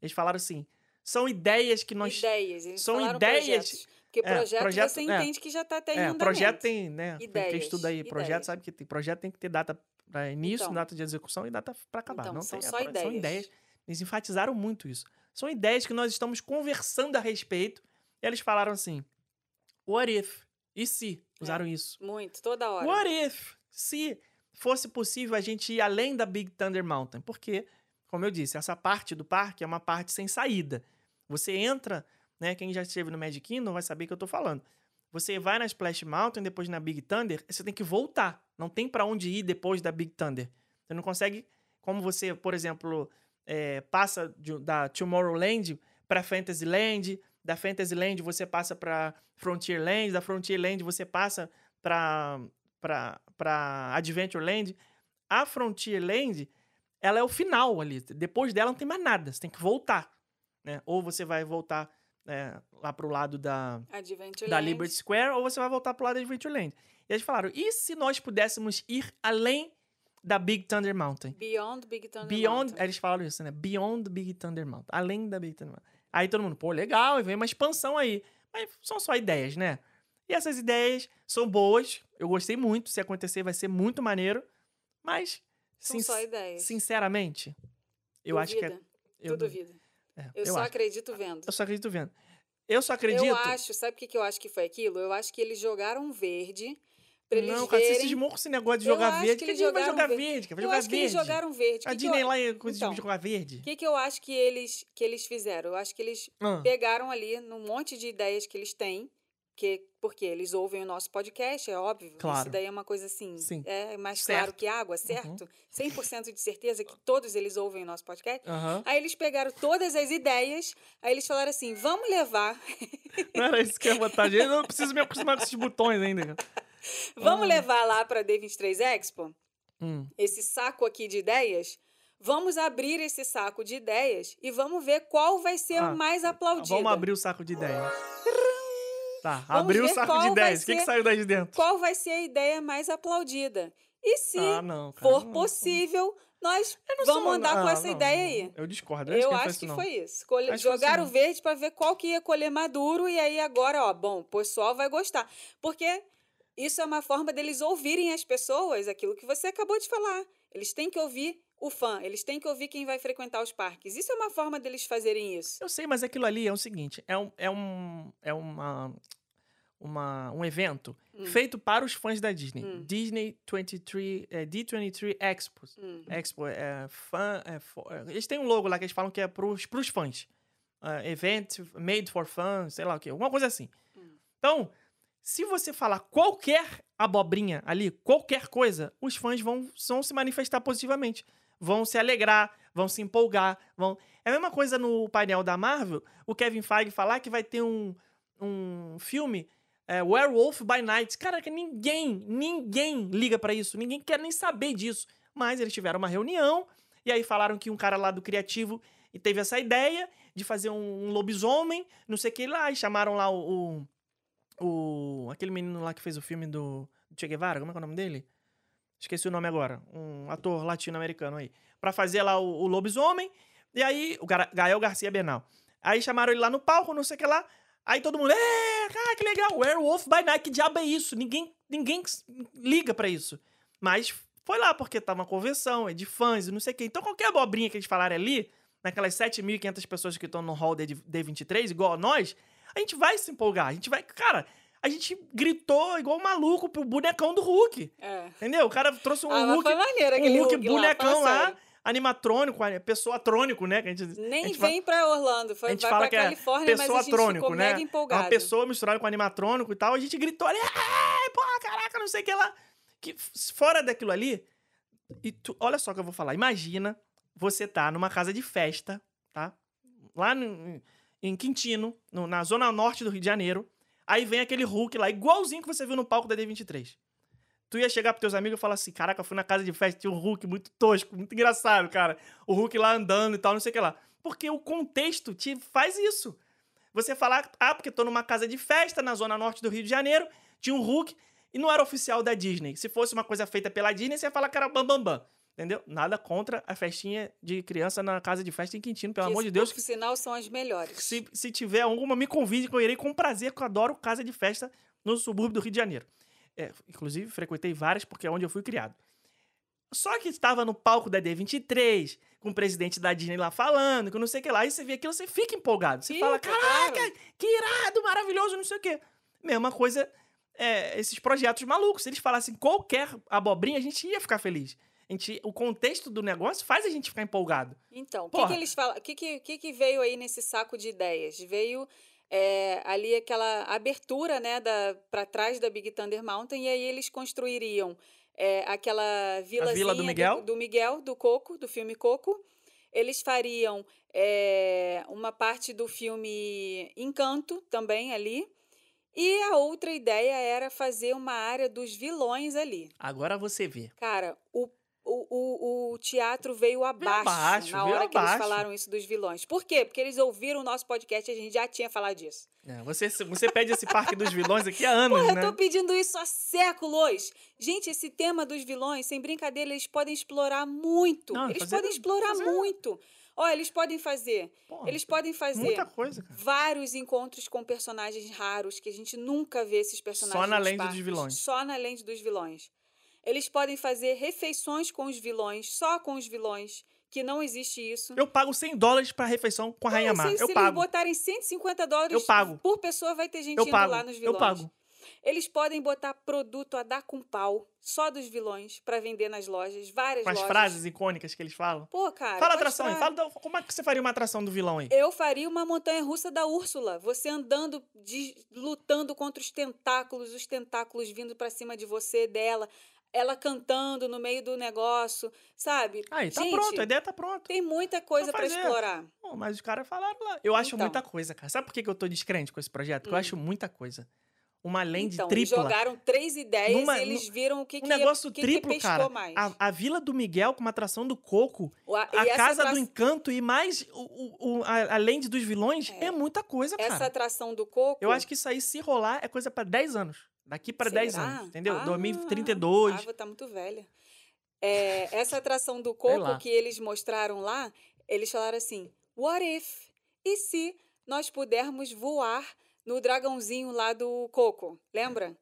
Eles falaram assim: são ideias que nós. ideias. Eles são ideias- projetos. Porque é, projeto, projeto- você é. entende que já está até em É, projeto tem, né? Quem- Quem Ideias, estuda aí, projeto ideias. sabe que tem, projeto tem que ter data para início, Então. data de execução e data para acabar. Então, não são tem, é só pro- São ideias. ideias. Eles enfatizaram muito isso. São ideias que nós estamos conversando a respeito. E eles falaram assim: What if? E se? Usaram isso. Muito, toda hora. What if? Se fosse possível a gente ir além da Big Thunder Mountain? Porque, como eu disse, essa parte do parque é uma parte sem saída. Você entra, né? Quem já esteve no Magic Kingdom vai saber o que eu tô falando. Você vai na Splash Mountain, depois na Big Thunder, você tem que voltar. Não tem pra onde ir depois da Big Thunder. Você não consegue, como você, por exemplo, é, passa de- da Tomorrowland pra Fantasyland, da Fantasyland você passa pra Frontierland, da Frontierland você passa pra pra pra Adventureland. A Frontierland, ela é o final ali. Depois dela não tem mais nada. Você tem que voltar, né? Ou você vai voltar é, lá pro lado da da Liberty Square ou você vai voltar pro lado da Adventureland. E eles falaram: e se nós pudéssemos ir além da Big Thunder Mountain? Beyond Big Thunder Beyond, Mountain. eles falaram isso, né? Beyond Big Thunder Mountain. Além da Big Thunder Mountain. Aí todo mundo, pô, legal, e vem uma expansão aí. Mas são só ideias, né? E essas ideias são boas, eu gostei muito. Se acontecer, vai ser muito maneiro. Mas, São sin- só ideias. sinceramente, eu acho que é. Duvida? Eu, Tu duvida. é, Eu, eu só acho. acredito vendo. Eu só acredito vendo. Eu só acredito. Eu acho, sabe o que, que eu acho que foi aquilo? Eu acho que eles jogaram verde pra eles não, cara, você verem... cismou com esse negócio de Eu jogar acho verde. que Que Disney vai jogar verde. verde? Vai Eu jogar acho que verde. eles jogaram verde. A Que que Disney eu... lá coisa Então, de jogar verde. O que, que eu acho que eles, que eles fizeram? Eu acho que eles Ah. pegaram ali num monte de ideias que eles têm, que, porque eles ouvem o nosso podcast, é óbvio. Claro. Isso daí é uma coisa assim, Sim. é mais Certo. Uhum. claro que água, certo? 100% de certeza que todos eles ouvem o nosso podcast. Aham. Aí eles pegaram todas as ideias, aí eles falaram assim, vamos levar, Não era isso que eu ia botar. Eu não preciso me acostumar com esses botões ainda. vamos levar lá para D23 Expo, Hum. esse saco aqui de ideias, vamos abrir esse saco de ideias e vamos ver qual vai ser Ah, o mais aplaudido. Vamos abrir o saco de ideias. Tá, Vamos abriu o saco de ideias. O que, que ser- saiu daí de dentro? Qual vai ser a ideia mais aplaudida? E se Ah, não, cara. for não. possível, nós vamos sou- andar com ah, essa não, ideia aí. Eu discordo. Eu não acho faz que não. foi isso. Acho que foi Jogaram isso, verde para ver qual que ia colher maduro e aí agora, ó, bom, o pessoal vai gostar. Porque isso é uma forma deles ouvirem as pessoas, aquilo que você acabou de falar. Eles têm que ouvir o fã, eles têm que ouvir quem vai frequentar os parques. Isso é uma forma deles fazerem isso. Eu sei, mas aquilo ali é o seguinte: é um. É, um, é uma. uma, um evento Hum. feito para os fãs da Disney. Hum. Disney 23, é, D23 Expo. Hum. Expo é fã. É, fo- é, eles têm um logo lá que eles falam que é pros, pros fãs. Ah, event made for fans, sei lá o quê. Alguma coisa assim. Hum. Então, se você falar qualquer abobrinha ali, qualquer coisa, os fãs vão, vão se manifestar positivamente. Vão se alegrar, vão se empolgar. vão É a mesma coisa no painel da Marvel, o Kevin Feige falar que vai ter um, um filme é, Werewolf by Night. Cara, que ninguém, ninguém liga pra isso. Ninguém quer nem saber disso. Mas eles tiveram uma reunião e aí falaram que um cara lá do criativo teve essa ideia de fazer um, um lobisomem, não sei o que lá, e chamaram lá o, o, o- aquele menino lá que fez o filme do Che Guevara, como é é o nome dele? Esqueci o nome agora, um ator latino-americano aí, Pra fazer lá o, o lobisomem, e aí o Gara- Gael Garcia Bernal. Aí chamaram ele lá no palco, não sei o que lá, aí todo mundo, é, cara, que legal, Werewolf by Night, que diabo é isso? Ninguém, ninguém liga pra isso. Mas foi lá porque tava uma convenção, é de fãs e não sei o quê. Então qualquer abobrinha que eles falarem ali, naquelas 7.500 pessoas que estão no hall D- D23, igual a nós, a gente vai se empolgar. A gente vai. Cara, a gente gritou igual um maluco pro bonecão do Hulk. É. Entendeu? O cara trouxe um ah, Hulk. foi maneiro Um aquele Hulk Hulk bonecão lá, fala animatrônico, a- pessoa trônico, né? Que a gente, a Nem gente fala- vem pra Orlando, foi, a gente vai fala pra que é Califórnia, mas a pessoa gente trônico, ficou né? mega É empolgado. uma pessoa misturada com animatrônico e tal. A gente gritou ali, "É, porra, caraca, não sei o que lá. Que fora daquilo ali, e tu- olha só o que eu vou falar. Imagina você tá numa casa de festa, tá? Lá no- em Quintino, no- na zona norte do Rio de Janeiro. Aí vem aquele Hulk lá, igualzinho que você viu no palco da D23. Tu ia chegar pros teus amigos e falar assim: Caraca, eu fui na casa de festa, tinha um Hulk muito tosco, muito engraçado, cara. O Hulk lá andando e tal, não sei o que lá. Porque o contexto te faz isso. Você falar, ah, porque tô numa casa de festa na zona norte do Rio de Janeiro, tinha um Hulk e não era oficial da Disney. Se fosse uma coisa feita pela Disney, você ia falar que era bam, bam, bam. Entendeu? Nada contra a festinha de criança na casa de festa em Quintino, pelo Que, amor de Deus. Por sinal, são as melhores. Se, se tiver alguma, me convide que eu irei com prazer, que eu adoro casa de festa no subúrbio do Rio de Janeiro. É, inclusive, frequentei várias porque é onde eu fui criado. Só que estava no palco da D23, com o presidente da Disney lá falando, que não sei o que lá, e você vê aquilo, você fica empolgado. Você Fica, fala, caraca, que irado, maravilhoso, não sei o quê. Mesma coisa, é, esses projetos malucos. Se eles falassem qualquer abobrinha, a gente ia ficar feliz. A gente, o contexto do negócio faz a gente ficar empolgado. Então, o que, que eles falam? O que, que, que, veio aí nesse saco de ideias? Veio é, ali aquela abertura, né, da para trás da Big Thunder Mountain, e aí eles construiriam é, aquela vilazinha Vila do Miguel? do, Miguel, do Coco, do filme Coco. Eles fariam é, uma parte do filme Encanto também ali. E a outra ideia era fazer uma área dos vilões ali. Agora você vê. Cara, o, o, o, o teatro veio abaixo, abaixo, na veio hora que eles abaixo. falaram isso dos vilões. Por quê? Porque eles ouviram o nosso podcast e a gente já tinha falado disso. É, você, você pede esse parque dos vilões aqui há anos, Porra, né? eu tô pedindo isso há séculos. Gente, esse tema dos vilões, sem brincadeira, eles podem explorar muito. Não, eles fazer- podem explorar fazer- muito. Ó, eles podem fazer. Porra, eles podem fazer Muita coisa, cara. vários encontros com personagens raros que a gente nunca vê esses personagens Só na lente dos vilões. Só na lente dos vilões. Eles podem fazer refeições com os vilões, só com os vilões, que não existe isso. Eu pago 100 dólares pra refeição com a Rainha Mar. se, se Eu eles pago. botarem 150 dólares Eu pago. por pessoa, vai ter gente Eu indo pago. lá nos Eu vilões. pago. Eles podem botar produto a dar com pau, só dos vilões, pra vender nas lojas, várias Com as lojas. frases icônicas que eles falam. Pô, cara. Fala atração aí. Fala da- como é que você faria uma atração do vilão aí? Eu faria uma montanha russa da Úrsula. Você andando, de- lutando contra os tentáculos, os tentáculos vindo pra cima de você, dela, ela cantando no meio do negócio, sabe? Aí, tá Gente, pronto. A ideia tá pronta. Tem muita coisa pra fazer. explorar. Pô, mas os caras falaram lá. Eu acho Então. muita coisa, cara. Sabe por que eu tô descrente com esse projeto? Porque eu Hum. acho muita coisa. Uma lente então, tripla. jogaram três ideias Numa- e eles viram o que, um que, ia- negócio que, triplo, que cara. mais. A, a Vila do Miguel com uma atração do Coco. O- a, A Casa atra- do Encanto e mais o, o, o- a, além dos vilões é, É. muita coisa, cara. essa atração do coco. Eu acho que isso aí, se rolar, é coisa pra 10 anos. Daqui pra 10 Será? anos, entendeu? Ah, 2032. Ah, vou estar muito velha. É, essa atração do coco que eles mostraram lá, eles falaram assim: What if? E se nós pudermos voar no dragãozinho lá do Coco, lembra?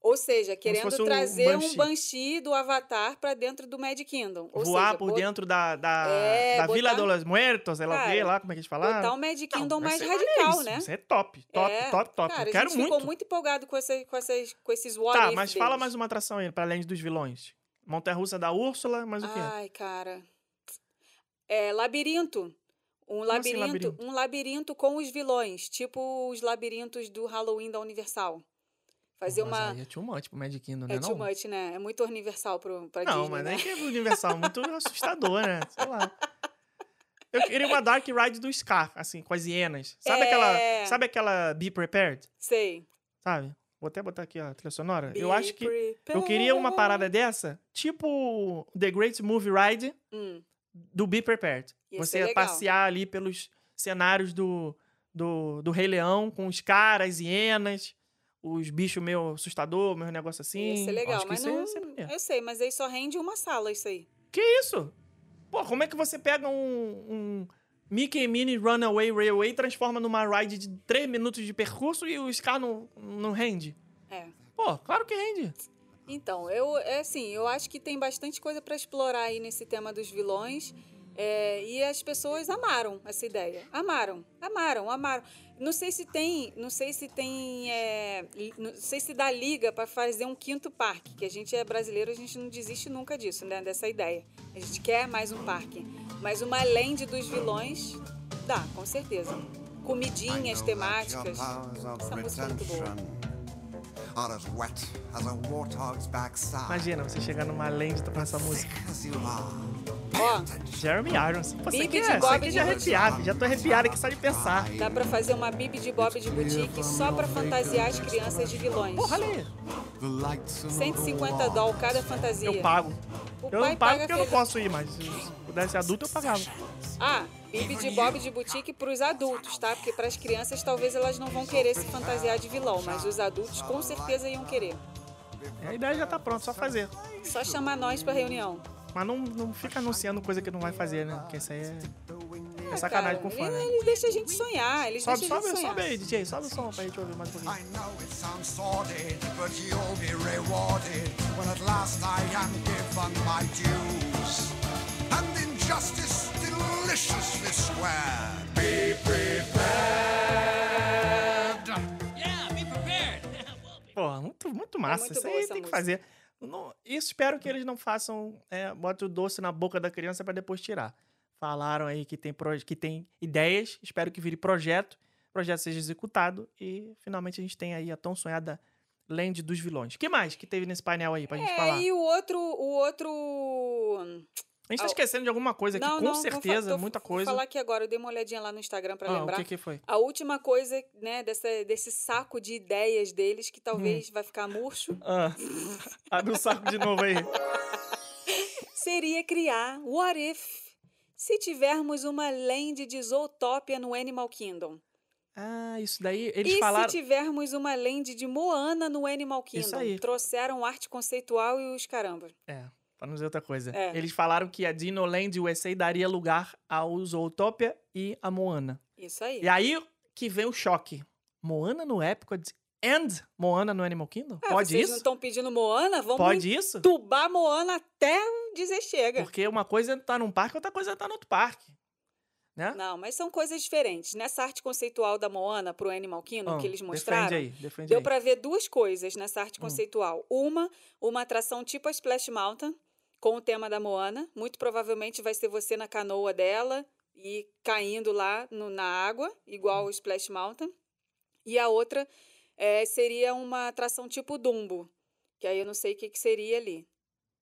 Ou seja, querendo um trazer um Banshee. Banshee do Avatar pra dentro do Mad Kingdom. Ou Voar seja, por bot- dentro da, da, É, da Vila botar- de los Muertos, quê, Cara, lá, como é que eles falaram. botar o Mad Não, Kingdom vai mais radical, né? Isso é top, top, É, top, top. Cara, Eu quero a gente muito. ficou muito empolgado com, essa, com, essas, com esses what Tá, mas fala deles. mais uma atração aí, pra além dos vilões. Montanha-russa da Úrsula, mas o quê? Ai, cara. É labirinto. Um assim, labirinto, labirinto? um labirinto com os vilões, tipo os labirintos do Halloween da Universal. Fazer Mas uma aí é too much pro Mad Kingdom, né? é too não? much, né? É muito universal pro, pra Não, Disney, mas né? nem que é Universal, muito assustador, né? Sei lá. Eu queria uma Dark Ride do Scar, assim, com as hienas. Sabe É. aquela. Sabe aquela Be Prepared? Sei. Sabe? Vou até botar aqui a trilha sonora. eu Be acho que. Eu queria uma parada dessa, tipo The Great Movie Ride Hum, do Be Prepared. Você passear ali pelos cenários do, do, do Rei Leão, com os caras, hienas, os bichos meio assustador, meio negócio assim. ia ser legal, mas isso não. Eu sei, mas aí só rende uma sala isso aí. Que isso? Pô, como é que você pega um, um Mickey Mini Runaway Railway e transforma numa ride de 3 minutos de percurso e o Scar não, não rende? É. Pô, claro que rende. Então, eu, é assim, eu acho que tem bastante coisa pra explorar aí nesse tema dos vilões. É, e as pessoas amaram essa ideia. Amaram, amaram, amaram. Não sei se tem, não sei se tem, é, não sei se dá liga pra fazer um quinto parque, que a gente é brasileiro, a gente não desiste nunca disso, né, dessa ideia. A gente quer mais um parque, mas uma land dos vilões dá, com certeza. Comidinhas temáticas. Essa música é muito boa. Imagina, você chegar numa land com essa música. Ó, Jeremy Irons. Pô, isso aqui, de é, isso Bob aqui de já é Boutique. arrepiado. Já tô arrepiado aqui só de pensar. Dá pra fazer uma Bibi de Bob de boutique só pra fantasiar as crianças de vilões. Porra, in 150 doll cada fantasia. Eu pago. O Eu não pago porque eu não posso ir, mas se pudesse adulto, eu pagava. Ah, Bibi de Bob de boutique pros adultos, tá? Porque pras crianças talvez elas não vão querer se fantasiar de vilão, mas os adultos com certeza iam querer. A ideia já tá pronta, só fazer. Só chamar nós pra reunião. Mas não, não fica anunciando coisa que não vai fazer, né? Porque isso aí é, é sacanagem cara, com o fã, né? Eles deixam a gente sonhar, eles Sobe, deixam a sobe, gente sonhar. sobe aí, DJ. Sobe o som pra gente ouvir mais um pouquinho. I know it sounds sordid, but you'll be rewarded when at last I am given my dues. And injustice deliciously squared. Be prepared. Pô, muito, muito massa. muito isso aí tem que música. fazer. Não- isso espero que eles não façam. É, bota o doce na boca da criança pra depois tirar. Falaram aí que tem, que tem ideias. Espero que vire projeto. O projeto seja executado. E finalmente a gente tem aí a tão sonhada Land dos Vilões. O que mais que teve nesse painel aí pra gente É, falar? e o outro, o outro A gente tá Ah, esquecendo de alguma coisa aqui, não, com não, vou certeza, muita Vou coisa. falar aqui agora, eu dei uma olhadinha lá no Instagram pra Ah, lembrar. o que que foi? A última coisa, né, dessa, desse saco de ideias deles, que talvez Hum. vai ficar murcho, Ah, abre o saco de novo aí. seria criar What If se tivermos uma land de Zootopia no Animal Kingdom? Ah, isso daí, eles e falaram... se tivermos uma land de Moana no Animal Isso Kingdom? aí. Trouxeram arte conceitual e os caramba. É, pra não dizer outra coisa. É. Eles falaram que a Dinoland USA daria lugar ao Zootopia e a Moana. Isso aí. E aí que vem o choque. Moana no Epcot and Moana no Animal Kingdom? Ah, Pode vocês não isso? estão pedindo Moana? Vamos Pode isso? entubar Moana até dizer chega. Porque uma coisa é tá num parque, outra coisa é tá no outro parque. Né? Não, mas são coisas diferentes. Nessa arte conceitual da Moana pro Animal Kingdom Ah, que eles Defende mostraram, aí, defende deu pra ver duas coisas nessa Hum. arte conceitual. Uma, uma atração tipo a Splash Mountain, com o tema da Moana. Muito provavelmente vai ser você na canoa dela e caindo lá no- na água, igual Hum. o Splash Mountain. E a outra eh, seria uma atração tipo Dumbo, que aí eu não sei o que, que seria ali.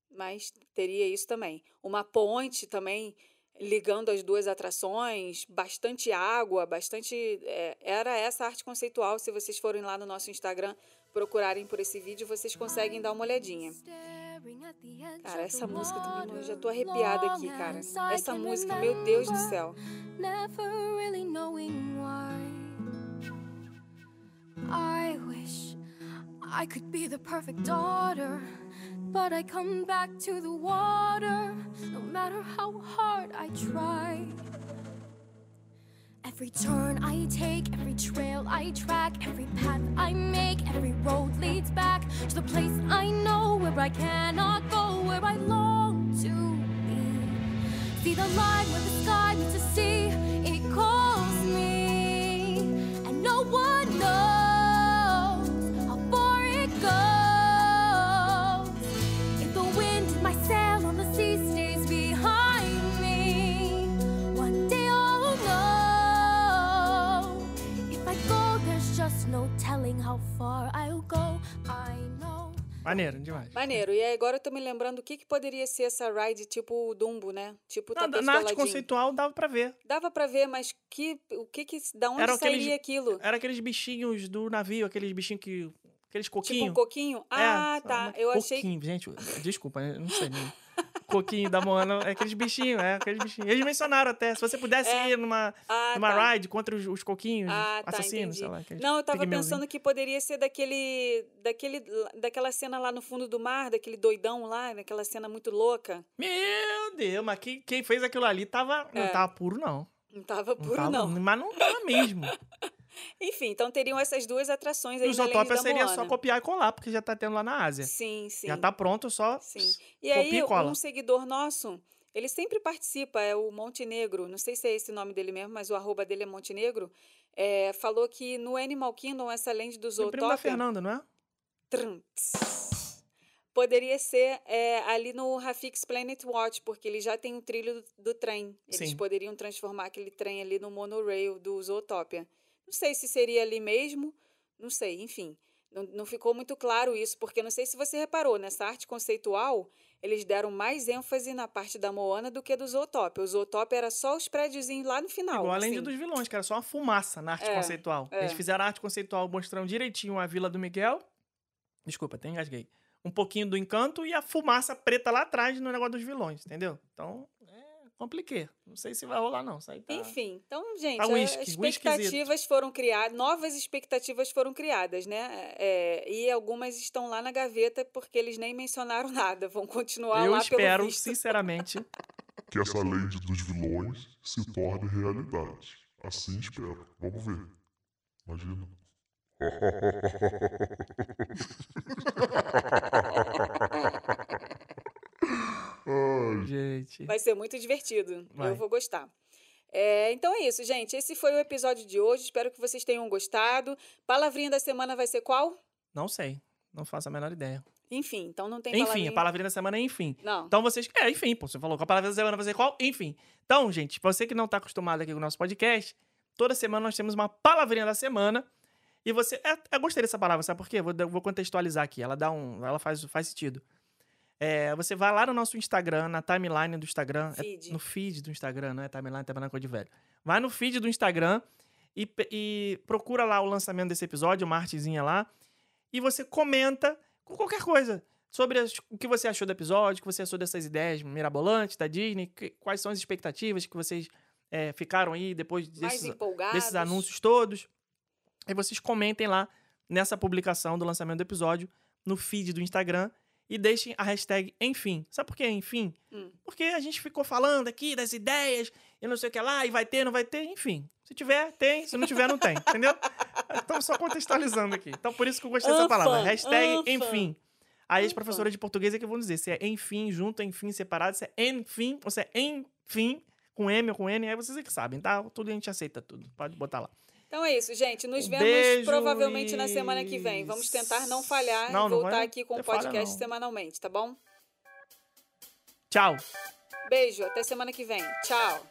Mas teria isso também. Uma ponte também ligando as duas atrações, bastante água, bastante. é, era essa arte conceitual. Se vocês forem lá no nosso Instagram procurarem por esse vídeo, vocês conseguem dar uma olhadinha. Cara, essa música também, eu já tô arrepiada aqui, cara. Essa música, meu Deus do céu. Never really knowing why. I could be the perfect daughter, but I come back to the water no matter how hard I try. Every turn I take, every trail I track, every path I make, every road leads back to the place I know where I cannot go, where I long to be. See the line where the sky meets the sea, Maneiro demais. Maneiro. E agora eu tô me lembrando o que, que poderia ser essa ride tipo Dumbo, né? Tipo Na, tapete na arte conceitual dava pra ver. Dava pra ver, mas que, o que que, da onde Era sairia aqueles- aquilo? Era aqueles bichinhos do navio, aqueles bichinhos que. Aqueles Tipo coquinhos. um coquinho? Ah, É, tá. uma- Eu achei Coquinho, gente, desculpa, eu não sei. Né? Coquinho da Moana, é aqueles bichinhos, é aqueles bichinhos. Eles mencionaram até, se você pudesse É. ir numa, Ah, numa tá. ride contra os, os coquinhos Ah, tá, assassinos, entendi. sei lá. Não, eu tava pensando que poderia ser daquele, daquele, daquela cena lá no fundo do mar, daquele doidão lá, daquela cena muito louca. Meu Deus, mas quem, quem fez aquilo ali tava, não É. tava puro, não. Não tava Não puro, tava- não. Mas não tava mesmo. Enfim, então teriam essas duas atrações E aí Land Zootopia seria Moana. só copiar e colar, porque já tá tendo lá na Ásia. Sim, sim. Já tá pronto, só Sim. E aí, e um seguidor nosso, ele sempre participa, é o Montenegro, não sei se é esse o nome dele mesmo, mas o arroba dele é Montenegro, é, falou que no Animal Kingdom, essa land do o primo da Zootopia, Fernanda, não é? Trum, poderia ser é, ali no Rafix Planet Watch, porque ele já tem o trilho do, do trem. Eles Sim. poderiam transformar aquele trem ali no monorail do Zootopia. Não sei se seria ali mesmo, não sei, enfim. Não, não ficou muito claro isso, porque não sei se você reparou, nessa arte conceitual, eles deram mais ênfase na parte da Moana do que do Zootopia. O Zootopia era só os prédiozinhos lá no final. Igual além assim. dos vilões, que era só uma fumaça na arte É, conceitual. é. Eles fizeram a arte conceitual mostrando direitinho a Vila do Miguel. Desculpa, até engasguei. Um pouquinho do encanto e a fumaça preta lá atrás no negócio dos vilões, entendeu? Então, compliqué. Não sei se vai rolar, não. Isso aí tá... Enfim, então, gente, Tá whisky, expectativas foram criadas, novas expectativas foram criadas, né? É, e algumas estão lá na gaveta porque eles nem mencionaram nada, vão continuar Eu lá espero, pelo visto. sinceramente, Que essa lei dos vilões se torne realidade. Assim espero. Vamos ver. Imagina. Ai, gente. Vai ser muito divertido. Vai. Eu vou gostar. É, então é isso, gente. Esse foi o episódio de hoje. Espero que vocês tenham gostado. Palavrinha da semana vai ser qual? Não sei. Não faço a menor ideia. Enfim, então não tem enfim, palavrinha. a palavrinha da semana é enfim. Não. Então vocês. É, enfim, pô, você falou que a palavra da semana vai ser qual? Enfim. Então, gente, você que não tá acostumado aqui com o nosso podcast, toda semana nós temos uma palavrinha da semana. E você. É, eu gostei dessa palavra, sabe por quê? Vou, vou contextualizar aqui. Ela dá um. Ela faz, faz sentido. É, você vai lá no nosso Instagram, na timeline do Instagram. é Feed. no feed do Instagram, não é timeline, timeline coisa de velho. Vai no feed do Instagram e, e procura lá o lançamento desse episódio, uma artezinha lá. E você comenta com qualquer coisa sobre as- o que você achou do episódio, o que você achou dessas ideias mirabolantes da Disney, que- quais são as expectativas que vocês é, ficaram aí depois desses, desses anúncios todos. Aí vocês comentem lá nessa publicação do lançamento do episódio, no feed do Instagram, e deixem a hashtag enfim. Sabe por que enfim? Hum. Porque a gente ficou falando aqui das ideias, e não sei o que lá, e vai ter, não vai ter, enfim. Se tiver, tem. Se não tiver, não tem. Entendeu? Estamos só contextualizando aqui. Então, por isso que eu gostei dessa palavra. Hashtag anfã. enfim. Aí as professoras de português é que vão dizer se é enfim, junto, enfim, separado, se é enfim, ou se é enfim, com M ou com N, aí vocês é que sabem, tá? Tudo a gente aceita tudo. Pode botar lá. Então é isso, gente. Nos Um vemos beijo provavelmente e- na semana que vem. Vamos tentar não falhar Não, e não voltar vai aqui com o falha, podcast não. semanalmente, tá bom? Tchau! Beijo, até semana que vem. Tchau.